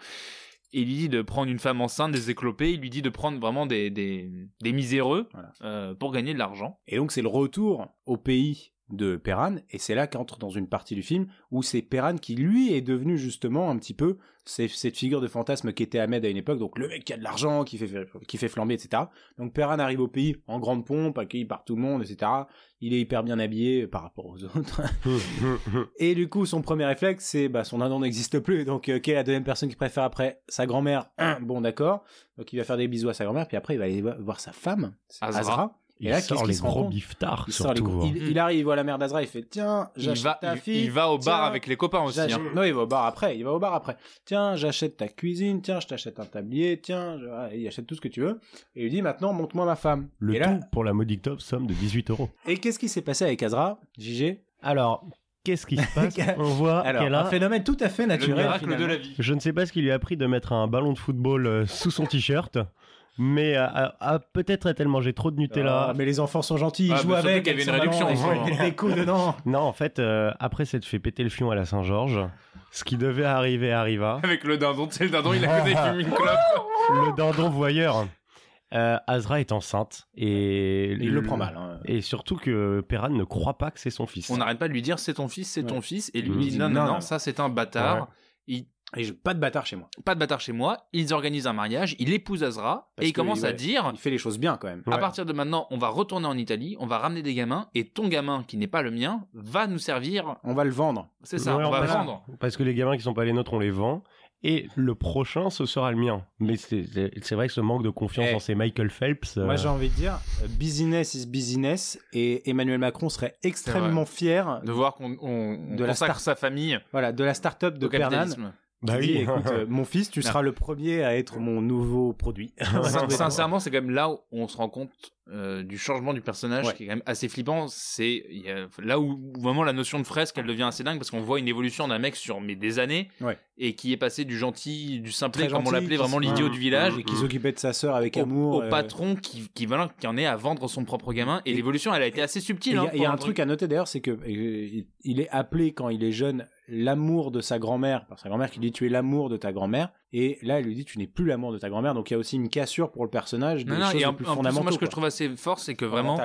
Et il lui dit de prendre une femme enceinte, des éclopés. Il lui dit de prendre vraiment des, des, des miséreux Voilà. euh, pour gagner de l'argent. Et donc c'est le retour au pays de Perran, et c'est là qu'entre dans une partie du film où c'est Perran qui lui est devenu justement un petit peu cette figure de fantasme qu'était Ahmed à une époque, donc le mec qui a de l'argent, qui fait, qui fait flamber, etc. Donc Perran arrive au pays en grande pompe, accueilli par tout le monde, etc. Il est hyper bien habillé par rapport aux autres. Et du coup, son premier réflexe, c'est bah, son dindon n'existe plus. Donc, euh, quelle est la deuxième personne qu'il préfère après Sa grand-mère? Bon, d'accord. Donc, il va faire des bisous à sa grand-mère. Puis après, il va aller vo- voir sa femme, Azra. Azra. Il Et là, sort qu'est-ce les qu'il se rend gros biftards, il, les surtout. gros- hein. il, il arrive, il voit la mère d'Azra, il fait Tiens, Il j'achète va, ta il, fille. il va au bar Tiens, avec les copains aussi. hein. Non, il va au bar après. Il va au bar après. Tiens, j'achète ta cuisine. Tiens, je t'achète un tablier. Tiens, je- ah, il achète tout ce que tu veux. Et il lui dit Maintenant, montre-moi ma femme. Le et tout là, pour la modique top somme de 18 euros. et qu'est-ce qui s'est passé avec Azra, JG Alors, qu'est-ce qui se passe? On voit Alors, qu'elle un a... phénomène tout à fait Le naturel. miracle de la vie. Je ne sais pas ce qui lui a pris de mettre un ballon de football euh, sous son t-shirt, mais euh, euh, euh, peut-être a-t-elle mangé trop de Nutella. Ah, mais les enfants sont gentils, ils Ah, jouent avec. qu'il y avait une réduction, Ils des coups dedans. Non, en fait, euh, après s'être fait péter le fion à la Saint-Georges, ce qui devait arriver arriva. Avec le dindon, tu sais, le dindon, il a fumes une clope. le dindon voyeur. Euh, Azra est enceinte et Il le prend mal. hein. Et surtout que Perran ne croit pas que c'est son fils. On n'arrête pas de lui dire c'est ton fils, c'est ton fils. Et lui Mmh. il dit non, non, Non, non, non. ça c'est un bâtard. Il, Et je pas de bâtard chez moi. pas de bâtard chez moi. Ils organisent un mariage. Il épouse Azra. Parce et il commence à ouais, dire Il fait les choses bien quand même. à Ouais. partir de maintenant, on va retourner en Italie, on va ramener des gamins. Et ton gamin, qui n'est pas le mien, va nous servir. On va le vendre. C'est ça, Ouais, on va voilà. vendre. Parce que les gamins qui sont pas les nôtres, on les vend. Et le prochain, ce sera le mien. Mais c'est vrai que ce manque de confiance Eh. en ces Michael Phelps. euh, Moi j'ai envie de dire, business is business. Et Emmanuel Macron serait extrêmement fier De voir qu'on on, on De la consacre star- sa famille voilà, de la start-up de Pernan. Bah oui. écoute, euh, mon fils, tu seras le premier à être mon nouveau produit. Sin- Sincèrement, c'est quand même là où on se rend compte euh, du changement du personnage Ouais. qui est quand même assez flippant. C'est il y a- là où, vraiment la notion de fresque elle devient assez dingue parce qu'on voit une évolution d'un mec sur mais des années Ouais. et qui est passé du gentil, du simplet comme on l'appelait vraiment l'idiot du village. Et qui s'occupait de sa sœur avec Au, amour. au euh, patron qui, qui, voilà, qui en est à vendre son propre gamin et, Et- l'évolution elle a été assez subtile. Il y hein, a, il y a un truc à noter d'ailleurs, c'est que euh, il est appelé quand il est jeune l'amour de sa grand-mère, par sa grand-mère qui dit tu es l'amour de ta grand-mère, Et là, elle lui dit tu n'es plus l'amour de ta grand-mère. Donc il y a aussi une cassure pour le personnage des Non, non, choses et les en, plus en plus, moi, ce que quoi. je trouve assez fort, c'est que vraiment,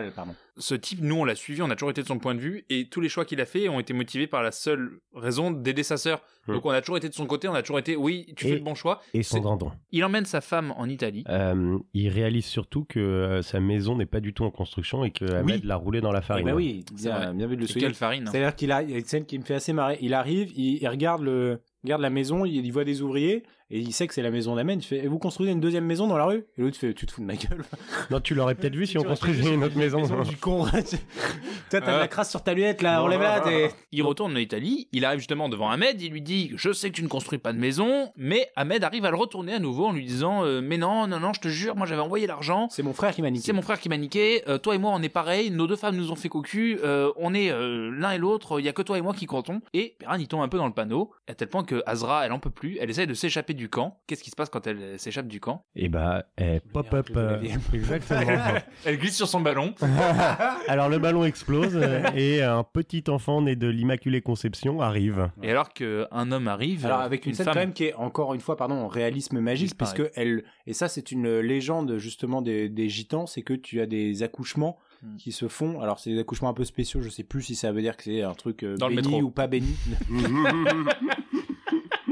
ce type, nous, on l'a suivi, on a toujours été de son point de vue, et tous les choix qu'il a fait ont été motivés par la seule raison d'aider sa sœur. Hmm. Donc, on a toujours été de son côté, on a toujours été, oui, tu Et- fais le bon choix. Et son dindon. Il emmène sa femme en Italie. Euh, il réalise surtout que euh, sa maison n'est pas du tout en construction et que Ahmed l'a roulé dans la farine. ben oui, bien, bien vu de le C'est souligner. quelle farine hein. C'est-à-dire qu'il a, il y a une scène qui me fait assez marrer. Il arrive, il, il regarde le, regarde la maison, il voit des ouvriers et il sait que c'est la maison d'Ahmed. Il fait, et vous construisez une deuxième maison dans la rue? Et l'autre fait, tu te fous de ma gueule. Non, tu l'aurais peut-être vu si on construisait une autre maison. du con. Toi, t'as de la crasse sur ta lunette là, enlève-la. Il retourne en Italie, il arrive justement devant Ahmed, il lui dit Je sais que tu ne construis pas de maison, mais Ahmed arrive à le retourner à nouveau en lui disant euh, Mais non, non, non, je te jure, moi j'avais envoyé l'argent, C'est mon frère qui m'a niqué. c'est mon frère qui m'a niqué, euh, toi et moi on est pareil, nos deux femmes nous ont fait cocu, euh, on est euh, l'un et l'autre, il y a que toi et moi qui comptons. Et Perran il tombe un peu dans le panneau, à tel point que Azra elle en peut plus, elle essaie de s'échapper du camp. Qu'est-ce qui se passe quand elle euh, s'échappe du camp? Et bah, eh, pop-up. miracle de la euh, vie. exactement. Elle glisse sur son ballon. Alors le ballon explose euh, et un petit enfant né de l'Immaculée Conception arrive. Et alors qu'un homme arrive, Alors avec une, scène femme quand même qui est encore une fois pardon en réalisme magique puisque elle et ça c'est une légende justement des, des gitans c'est que tu as des accouchements Hmm. qui se font alors c'est des accouchements un peu spéciaux je sais plus si ça veut dire que c'est un truc euh, Dans le béni métro. ou pas béni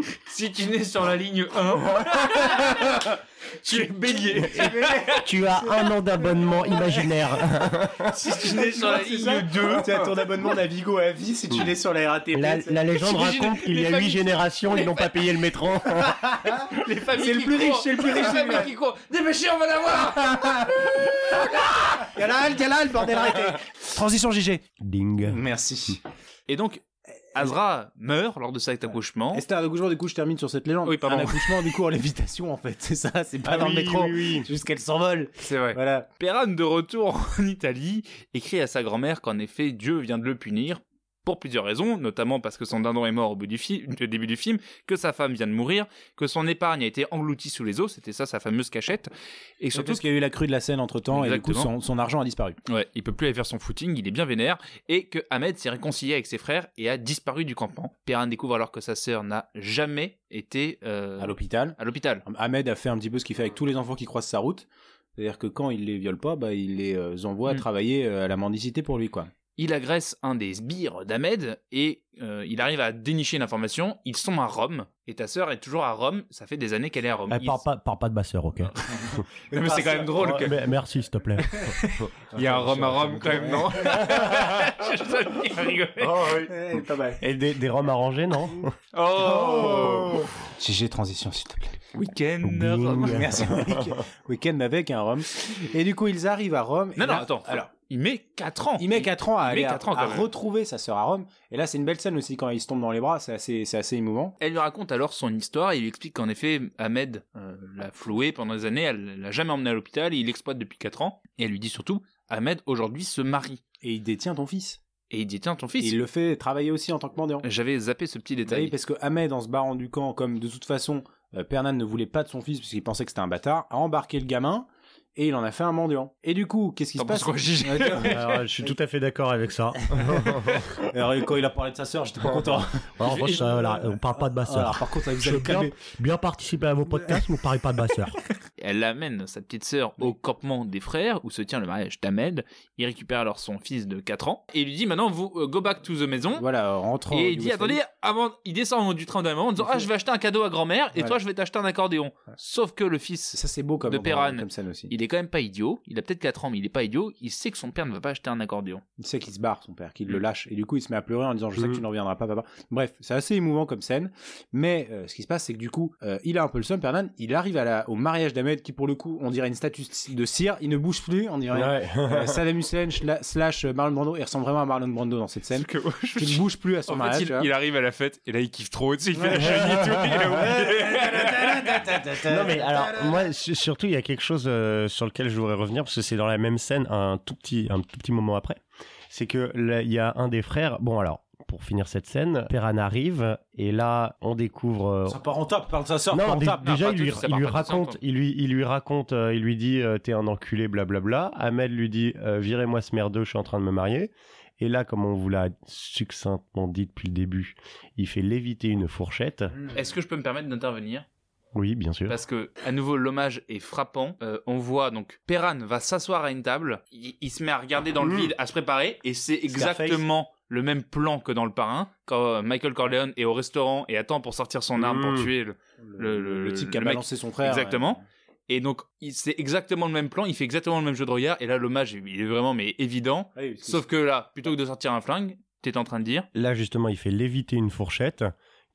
Si tu nais sur la ligne 1, tu es bélier. tu as un an d'abonnement imaginaire. si tu nais sur la ligne ça 2, tu as ton abonnement Navigo à vie si tu l'es sur la RATP La, légende raconte qu'il y a familles- huit générations, ils n'ont pas payé le métro. les familles C'est le plus riche, c'est le plus riche, Les familles qui courent. Dépêchez, on va l'avoir. Galal, Galal, bordel arrêtez Transition JG Ding. Merci Et donc, Azra meurt lors de cet accouchement. Et c'était un accouchement du coup je termine sur cette légende Oui, pardon. un accouchement du coup en lévitation en fait c'est ça c'est pas dans le métro c'est juste qu'elle s'envole C'est vrai. voilà Perran, de retour en Italie, écrit à sa grand-mère qu'en effet, Dieu vient de le punir. Pour plusieurs raisons, notamment parce que son dindon est mort au bout du début du film, que sa femme vient de mourir, que son épargne a été engloutie sous les eaux, c'était ça sa fameuse cachette, et surtout surtout qu'il y a eu la crue de la Seine entre temps et du coup son, son argent a disparu Ouais, il peut plus aller faire son footing, il est bien vénère, et que Ahmed s'est réconcilié avec ses frères et a disparu du campement. Perrin découvre alors que sa sœur n'a jamais été euh, à l'hôpital à l'hôpital. Ahmed a fait un petit peu ce qu'il fait avec tous les enfants qui croisent sa route. C'est-à-dire que quand il les viole pas, bah, il les euh, envoie Mm. travailler euh, à la mendicité pour lui, quoi. Il agresse un des sbires d'Ahmed et euh, il arrive à dénicher une information. Ils sont à Rome et ta sœur est toujours à Rome. Ça fait des années qu'elle est à Rome. Il- parle, pas, parle pas de ma sœur, ok Mais c'est quand même drôle que- Ouais, mais Merci, s'il te plaît. Il y a un Rome à Rome quand même, non? Je va rigoler. Eh, pas mal. Et des, des roms arrangés, non? Oh, GG transition, s'il te plaît. Week-end. Rome. Merci, Week- Week-end avec un Rome. Et du coup, ils arrivent à Rome. et Non, non, là- attends. Alors, Il met 4 ans. il met 4 ans à aller ans, à retrouver sa sœur à Rome. Et là, c'est une belle scène aussi quand il se tombe dans les bras. C'est assez, c'est assez émouvant. Elle lui raconte alors son histoire et il lui explique qu'en effet, Ahmed euh, l'a floué pendant des années, elle l'a jamais emmené à l'hôpital et il l'exploite depuis 4 ans. Et elle lui dit surtout, Ahmed aujourd'hui se marie. Et il détient ton fils. Et il dit, tiens, ton Et fils. il le fait travailler aussi en tant que mendiant. J'avais zappé ce petit Oui, détail. parce que Ahmed, en se barrant du camp, comme de toute façon, euh, Pernan ne voulait pas de son fils parce qu'il pensait que c'était un bâtard, a embarqué le gamin et il en a fait un mendiant. Et du coup, qu'est-ce qui se passe penses quoi, Gigi Alors, je suis tout à fait d'accord avec ça. Alors, quand il a parlé de sa sœur, j'étais pas content. Alors, moi, ça, là, on parle pas de ma sœur. Alors, par contre, vous Je allez veux bien, participer à vos podcasts, mais ne parlez pas de ma sœur. Elle amène sa petite sœur au campement des frères où se tient le mariage d'Ahmed. Il récupère alors son fils de 4 ans et il lui dit maintenant vous euh, go back to the maison. Voilà, en rentrant. Et il dit attendez avant il descend du train d'avant en disant ah je vais acheter un cadeau à grand-mère et Voilà. toi je vais t'acheter un accordéon. Sauf que le fils Ça, c'est beau comme, de Perran. comme scène aussi. il est quand même pas idiot. Il a peut-être 4 ans mais il est pas idiot. Il sait que son père ne va pas acheter un accordéon. Il sait qu'il se barre, son père, qu'il le Mm. lâche. Et du coup, il se met à pleurer en disant Je sais que Mm. tu ne reviendras pas, papa. Bref, c'est assez émouvant comme scène. Mais euh, ce qui se passe, c'est que du coup, euh, il a un peu le seum, Pernan. Il arrive à la, au mariage d'Ahmed, qui pour le coup, on dirait une statue de cire. Il ne bouge plus, on dirait Ouais. euh, Saddam Hussein schla- slash euh, Marlon Brando. Il ressemble vraiment à Marlon Brando dans cette scène. Qui ne bouge plus à son mariage. tu vois. arrive à la fête et là il kiffe trop. Tu sais, il Ouais. Non mais alors moi su- surtout il y a quelque chose euh, sur lequel je voudrais revenir parce que c'est dans la même scène un tout petit un tout petit moment après. C'est que là, il y a un des frères. Bon alors pour finir cette scène, Perran arrive et là on découvre. euh, Ça part en top, parle de sa sœur, non, en dé- top. déjà pas il lui, il lui raconte, il lui, il lui raconte, euh, il lui dit euh, t'es un enculé, blablabla. Ahmed lui dit euh, virez-moi ce merdeux, je suis en train de me marier. Et là, comme on vous l'a succinctement dit depuis le début, il fait léviter une fourchette. Est-ce que je peux me permettre d'intervenir? Oui, bien sûr. Parce que, à nouveau, l'hommage est frappant. Euh, on voit donc Perran va s'asseoir à une table, il, il se met à regarder dans le Mmh. vide, à se préparer, et c'est Scarface. exactement le même plan que dans le parrain, quand euh, Michael Corleone est au restaurant et attend pour sortir son arme pour Mmh. tuer le. Le- le- le type qui a le mec- balancé son frère. Exactement. Et donc, c'est exactement le même plan, il fait exactement le même jeu de regard, et là, l'hommage, il est vraiment mais évident. oui, que Sauf que là, plutôt que de sortir un flingue, t'es en train de dire. Là, justement, il fait léviter une fourchette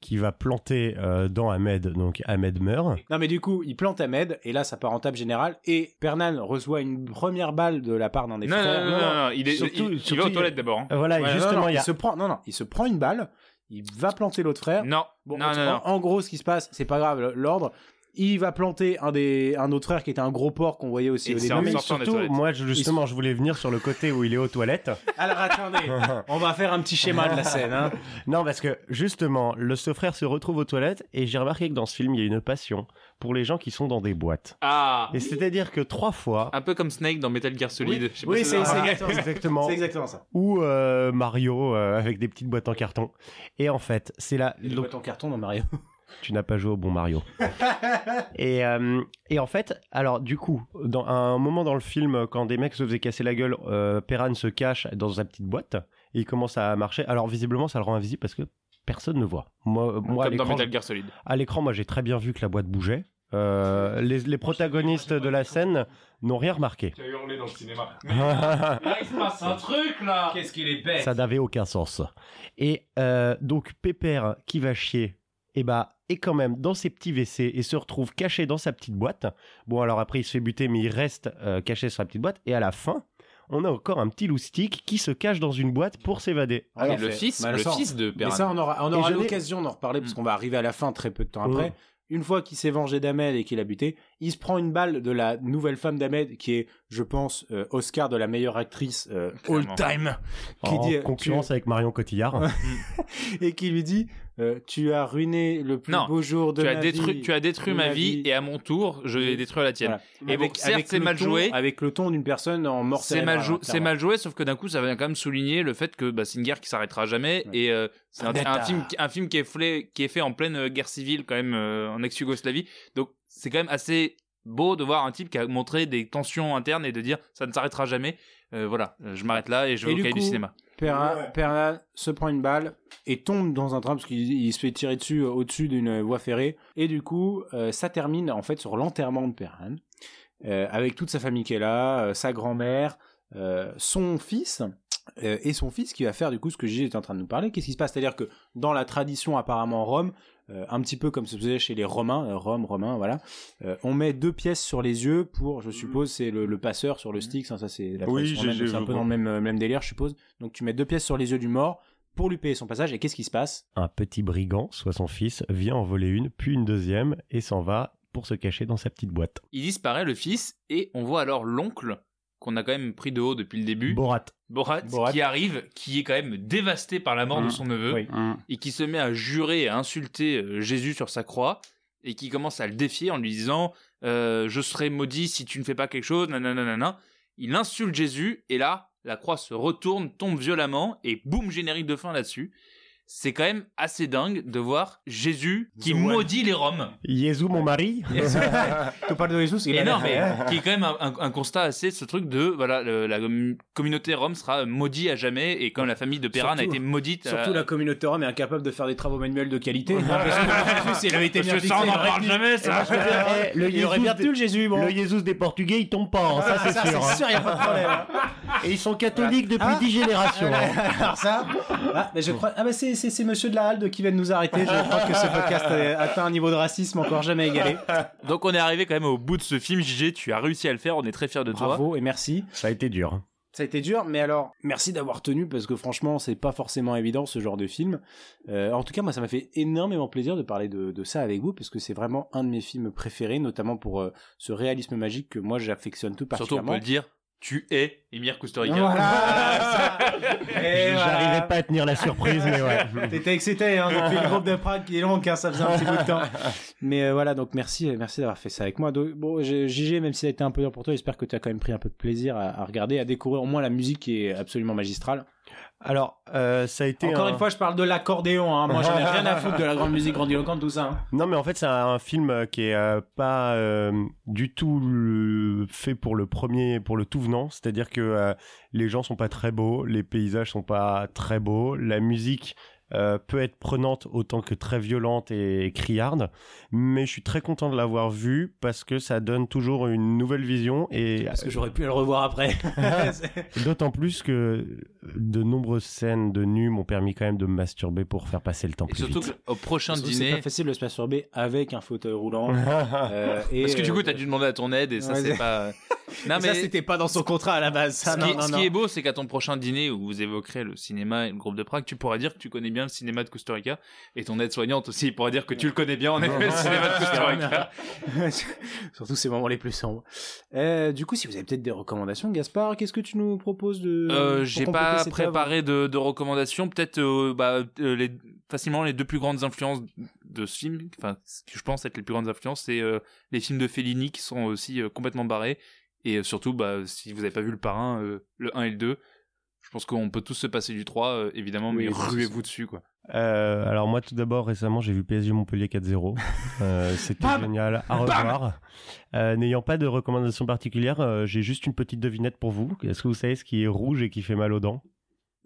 qui va planter euh, dans Ahmed. Donc, Ahmed meurt. Non, mais du coup, il plante Ahmed, et là, ça part en table générale, et Pernan reçoit une première balle de la part d'un des Non, non, frères. non, non, non, il, est, Surtout- il, il surtout, va aux il- toilettes d'abord. hein. Voilà, Ouais, et non, justement, non, il y a... se prend, non, non, il se prend une balle, il va planter l'autre frère. Non, Bon, non, en, non, non. en gros, ce qui se passe, c'est pas grave, l'ordre. Il va planter un des un autre frère qui était un gros porc qu'on voyait aussi Et au c'est début. mais sortant des surtout, moi, justement, je voulais venir sur le côté où il est aux toilettes. Alors attendez, on va faire un petit schéma de la scène. Hein. Non, parce que justement, le ce frère se retrouve aux toilettes et j'ai remarqué que dans ce film, il y a une passion pour les gens qui sont dans des boîtes. Ah Et c'est-à-dire que trois fois, Un peu comme Snake dans Metal Gear Solid. Je sais pas Oui, c'est exactement, ça. exactement, C'est exactement ça. ou euh, Mario euh, avec des petites boîtes en carton. Et en fait, c'est là. Il donc, boîte en carton dans Mario. Tu n'as pas joué au bon Mario. et, euh, et en fait, alors du coup, dans un moment dans le film, quand des mecs se faisaient casser la gueule, euh, Perran se cache dans sa petite boîte et il commence à marcher. Alors visiblement, ça le rend invisible parce que personne ne voit. Moi, moi à Comme dans l'écran, Metal Gear Solid. à l'écran, moi j'ai très bien vu que la boîte bougeait. Euh, les, les protagonistes de la scène n'ont rien remarqué. Tu as hurlé dans le cinéma. Là, il se passe un truc là Qu'est-ce qu'il est bête. Ça n'avait aucun sens. Et euh, donc Pépère qui va chier, et bah est quand même dans ses petits WC et se retrouve caché dans sa petite boîte. Bon alors après il se fait buter mais il reste euh, caché sur sa petite boîte et à la fin on a encore un petit loustic qui se cache dans une boîte pour s'évader. Ah, Alors, le fait- fils, bah, le ça, fils de Mais Perrin. ça, on aura, on aura l'occasion d'en reparler parce Mm. qu'on va arriver à la fin très peu de temps Mm. après. Une fois qu'il s'est vengé d'Ahmed et qu'il a buté, il se prend une balle de la nouvelle femme d'Ahmed qui est, je pense, euh, Oscar de la meilleure actrice euh, all time, qui en dit, concurrence avec Marion Cotillard. et qui lui dit euh, Tu as ruiné le plus Non, beau jour de tu as ma détruit, vie. tu as détruit ma ma vie vie. et à mon tour, je vais détruire la tienne. Voilà. Et bon, certes, c'est mal ton- joué. Avec le ton d'une personne en mort C'est mal, jou- c'est mal joué, sauf que d'un coup, ça vient quand même souligner le fait que bah, c'est une guerre qui s'arrêtera jamais. Ouais. Et euh, c'est un, film, qui- un film qui est, fait, qui est fait en pleine euh, guerre civile, quand même, euh, en ex-Yougoslavie. Donc, c'est quand même assez beau de voir un type qui a montré des tensions internes et de dire ça ne s'arrêtera jamais. Euh, voilà, je m'arrête là et je vais Et au du cahier du coup, cinéma. Perna se prend une balle et tombe dans un train parce qu'il il se fait tirer dessus euh, au-dessus d'une voie ferrée. Et du coup, euh, ça termine en fait sur l'enterrement de euh, avec toute sa famille qui est là, euh, sa grand-mère, euh, son fils. euh, et son fils qui va faire du coup ce que Gigi était en train de nous parler. Qu'est-ce qui se passe? C'est-à-dire que dans la tradition apparemment Rome, euh, un petit peu comme se faisait chez les Romains, euh, Rome, Romains, voilà, euh, on met deux pièces sur les yeux pour, je suppose, c'est le, le passeur sur le stick, ça, ça c'est la Oui, c'est un peu dans le même, même délire, je suppose. Donc tu mets deux pièces sur les yeux du mort pour lui payer son passage, et qu'est-ce qui se passe? Un petit brigand, soit son fils, vient en voler une, puis une deuxième, et s'en va pour se cacher dans sa petite boîte. Il disparaît, le fils, et on voit alors l'oncle, qu'on a quand même pris de haut depuis le début, Borat. Borat, Borat. qui arrive, qui est quand même dévasté par la mort de Mhm. son neveu. Oui. et qui se met à jurer et à insulter euh, Jésus sur sa croix et qui commence à le défier en lui disant euh, je serai maudit si tu ne fais pas quelque chose nanana il insulte Jésus et là la croix se retourne tombe violemment et boum générique de fin là-dessus c'est quand même assez dingue de voir Jésus qui The one. maudit les Roms Jésus, mon mari Tu parles de Jesus, il énorme mais qui est quand même un, un- un constat assez ce truc de voilà le- la com- communauté Rome sera maudite à jamais et comme la famille de Perrin a été maudite Surtout euh, la communauté rome est incapable de faire des travaux manuels de qualité. Parce que il avait été bien ça on n'en parle jamais ça Eh, le Il aurait bien tenu le Jésus, bon. Le Jésus des Portugais, il tombe pas, hein, ça c'est sûr. hein. c'est sûr, il n'y a pas de problème. Et ils sont catholiques depuis Ah. dix générations. hein. Alors ça, ah, mais je crois, ah bah c'est c'est c'est Monsieur de la Halde qui vient de nous arrêter. Je crois que ce podcast a atteint un niveau de racisme encore jamais égalé. Donc on est arrivé quand même au bout de ce film, JG, tu as réussi à le faire, on est très fiers de toi. Bravo et merci. Ça a été dur. Ça a été dur, mais alors merci d'avoir tenu parce que franchement c'est pas forcément évident ce genre de film. Euh, en tout cas moi ça m'a fait énormément plaisir de parler de, de ça avec vous parce que c'est vraiment un de mes films préférés, notamment pour euh, ce réalisme magique que moi j'affectionne tout Surtout on particulièrement. peut le dire, tu es Emir Kusturica. Voilà. Et voilà. J'arrivais pas à tenir la surprise, mais ouais. T'étais excité hein, depuis le groupe de Prague qui est long, car ça faisait un petit bout de temps. Mais euh, voilà, donc merci, euh, merci d'avoir fait ça avec moi. Donc, bon, JG, même si ça a été un peu dur pour toi, j'espère que tu as quand même pris un peu de plaisir à, à regarder, à découvrir au moins la musique qui est absolument magistrale. Alors, euh, ça a été Encore un- une fois, je parle de l'accordéon. Hein. Moi, j'en ai rien à foutre de la grande musique grandiloquente, tout ça. hein. Non, mais en fait, c'est un film euh, qui est euh, pas euh, du tout le- fait pour le premier, pour le tout venant. C'est-à-dire que les gens sont pas très beaux, les paysages sont pas très beaux, la musique euh, peut être prenante autant que très violente et criarde. Mais je suis très content de l'avoir vu parce que ça donne toujours une nouvelle vision et Parce que j'aurais pu le revoir après. d'autant plus que de nombreuses scènes de nu m'ont permis quand même de me masturber pour faire passer le temps Et plus surtout vite. qu'au prochain C'est dîner. pas facile de se masturber avec un fauteuil roulant. Euh, et, Parce que du coup, euh, t'as dû demander à ton aide et ça, Ouais, c'est c'est- pas. Non, ça, c'était pas dans son contrat à la base. Ça, Ce, non, qui, non, ce non. qui est beau, c'est qu'à ton prochain dîner où vous évoquerez le cinéma et le groupe de Prague, tu pourras dire que tu connais bien le cinéma de Costa Rica et ton aide-soignante aussi pourra dire que tu le connais bien en effet le cinéma de Costa Rica. Surtout ces moments les plus sombres. Euh, du coup, si vous avez peut-être des recommandations, Gaspard, qu'est-ce que tu nous proposes de. Euh, J'ai pas préparé de, de recommandations. Peut-être euh, bah, euh, les, facilement les deux plus grandes influences de ce film, enfin, ce que je pense être les plus grandes influences, c'est euh, les films de Fellini qui sont aussi euh, complètement barrés. Et euh, surtout, bah, si vous avez pas vu le parrain, euh, le 1 et le 2, je pense qu'on peut tous se passer du 3, euh, évidemment, Oui, mais c'est ruez-vous dessus, quoi. Euh, alors moi tout d'abord récemment j'ai vu PSG Montpellier 4-0. Euh, C'était génial à revoir. Euh, N'ayant pas de recommandations particulières, euh, j'ai juste une petite devinette pour vous. Est-ce que vous savez ce qui est rouge et qui fait mal aux dents?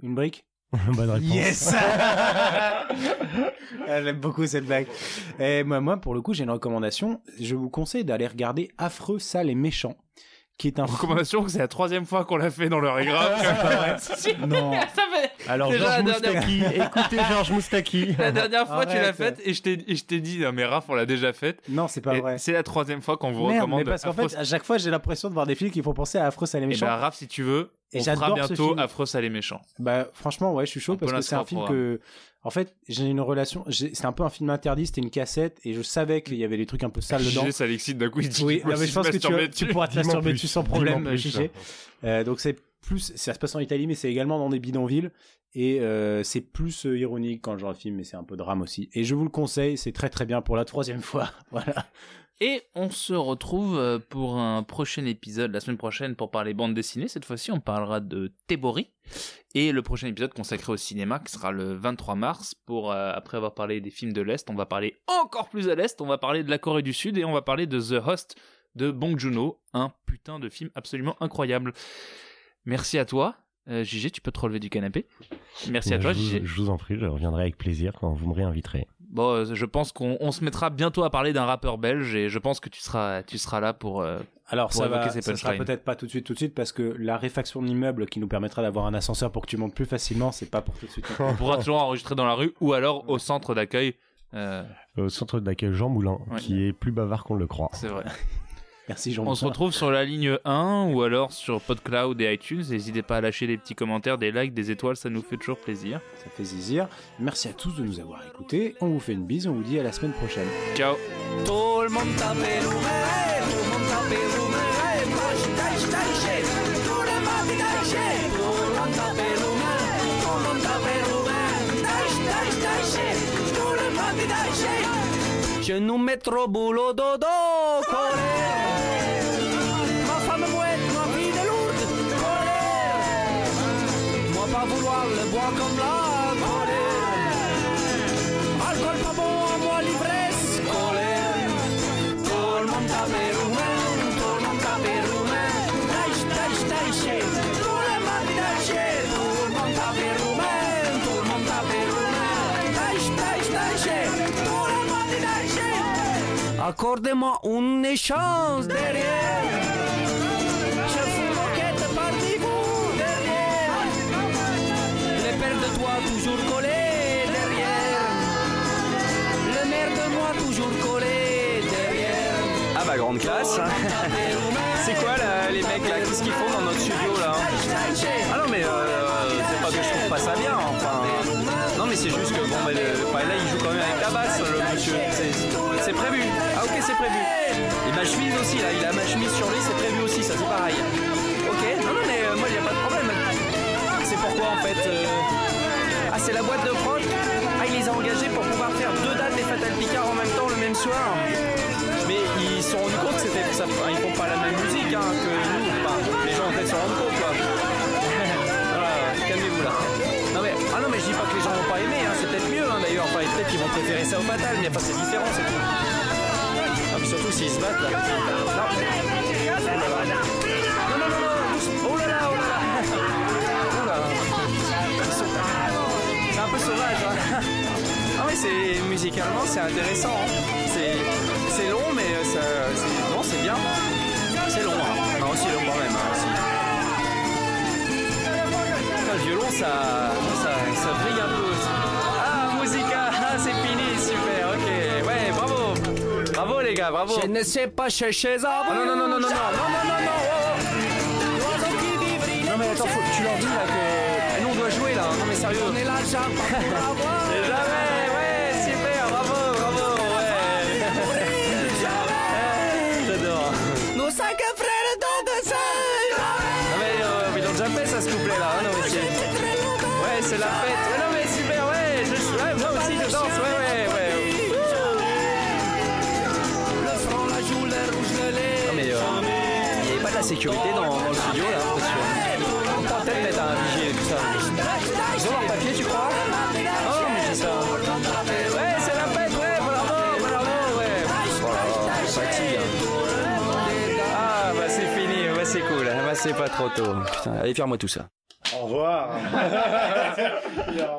Une brique? Bonne réponse. Yes Ah, J'aime beaucoup cette blague. Et moi, moi, pour le coup, j'ai une recommandation. Je vous conseille d'aller regarder Affreux, sale et méchant, qui est un Recommandation que c'est la troisième fois qu'on l'a fait dans le Régraphe. C'est pas vrai. Si. Non. Ça fait Alors Georges dernière- Moustaki, écoutez Georges Moustaki. la dernière fois tu l'as faite et je t'ai et dit non mais Raph on l'a déjà faite. Non, c'est pas Et vrai. C'est la troisième fois qu'on vous Merde, recommande. mais parce qu'en fait, à chaque fois, j'ai l'impression de voir des films qui font penser à Affreux, sale et Eh méchant. ben, Raph, si tu veux, Et on fera bientôt. Affreux, sale et méchant. Bah franchement ouais je suis chaud On parce que c'est un film que en fait j'ai une relation c'est un peu un film interdit c'était une cassette et je savais qu'il y avait des trucs un peu sales dedans Gégé, ça l'excite d'un coup il dit oui non, mais je pense se que tu, pourras te masturber dessus sans problème. Gégé. Euh, donc c'est plus ça se passe en Italie mais c'est également dans des bidonvilles et euh, c'est plus euh, ironique quand le film mais c'est un peu drame aussi et je vous le conseille c'est très très bien pour la troisième fois voilà Et on se retrouve euh, pour un prochain épisode la semaine prochaine pour parler bande dessinée. Cette fois-ci, on parlera de Tebori. Et le prochain épisode consacré au cinéma qui sera le 23 mars pour, après avoir parlé des films de l'Est, on va parler encore plus à l'Est. On va parler de la Corée du Sud et on va parler de The Host de Bong Joon-ho. Un putain de film absolument incroyable. Merci à toi. Euh, tu peux te relever du canapé. Merci à toi, je, vous, je vous en prie, je reviendrai avec plaisir quand vous me réinviterez. Bon, euh, je pense qu'on on se mettra bientôt à parler d'un rappeur belge et je pense que tu seras, tu seras là pour. euh, alors Pour ça évoquer va ces ça sera peut-être pas tout de suite tout de suite parce que la réfaction de l'immeuble qui nous permettra d'avoir un ascenseur pour que tu montes plus facilement c'est pas pour tout de suite on pourra toujours enregistrer dans la rue ou alors au centre d'accueil. Euh, Au centre d'accueil Jean Moulin, Ouais. qui est plus bavard qu'on ne le croit. c'est vrai. Merci Jean On se retrouve sur la ligne 1 ou alors sur PodCloud et iTunes. N'hésitez pas à lâcher des petits commentaires, des likes, des étoiles, ça nous fait toujours plaisir. Ça fait zizir. Merci à tous de nous avoir écoutés. On vous fait une bise, on vous dit à la semaine prochaine. Ciao Tout le monde t'appelle Roumain, tout le monde t'appelle Roumain, moi je t'aille, je t'aille chez, tout Accordez-moi une chance derrière. Je fous moquette parmi vous derrière. Les pères de toi toujours collés derrière. Le maire de moi toujours collé derrière. Ah bah grande classe. C'est quoi là, les mecs là Qu'est-ce qu'ils font dans notre studio là Ah non mais euh, c'est pas que je trouve pas ça bien. Non mais c'est juste que bon bah, le- enfin, là il joue quand même avec la basse le monsieur. C'est- prévu. Ah ok c'est prévu. Et ma chemise aussi là, il a ma chemise sur lui, c'est prévu aussi, ça c'est pareil. Ok. Non non mais euh, moi il y a pas de problème. C'est pourquoi en fait euh, Ah c'est la boîte de prod. Ah il les a engagés pour pouvoir faire deux dates des Fatal Picard en même temps le même soir. Mais ils se sont rendus compte que c'était, ça, ils font pas la même musique hein, que nous. Les gens en hein, qu'ils vont préférer ça au fatal, mais enfin c'est différent, c'est tout. Ah, surtout s'ils se battent. Oh là là, oh là là. Oh C'est un peu sauvage. Hein. Ah c'est musicalement c'est intéressant. hein. C'est long mais euh, ça c'est bien. C'est long. Hein. Non c'est long quand même. hein, aussi. Ah, Le violon ça, ça ça brille un peu les gars bravo. Je ne sais pas chercher ça. Ah, non non non non non non non non non non oh, oh. Non mais attends faut, tu leur dis là que nous on doit jouer là non mais sérieux. On est l'argent pour avoir. Sécurité dans, dans le studio là, parce que... On pourra peut-être mettre un vigile et tout ça. Ils ont leur papier, tu crois? Oh, mais c'est ça. Ouais, c'est la fête, ouais, bravo, bravo, ouais. Voilà, fatigue. Ah, bah c'est fini, bah c'est cool, bah c'est pas trop tôt. Putain, allez, faire moi tout ça. Au revoir.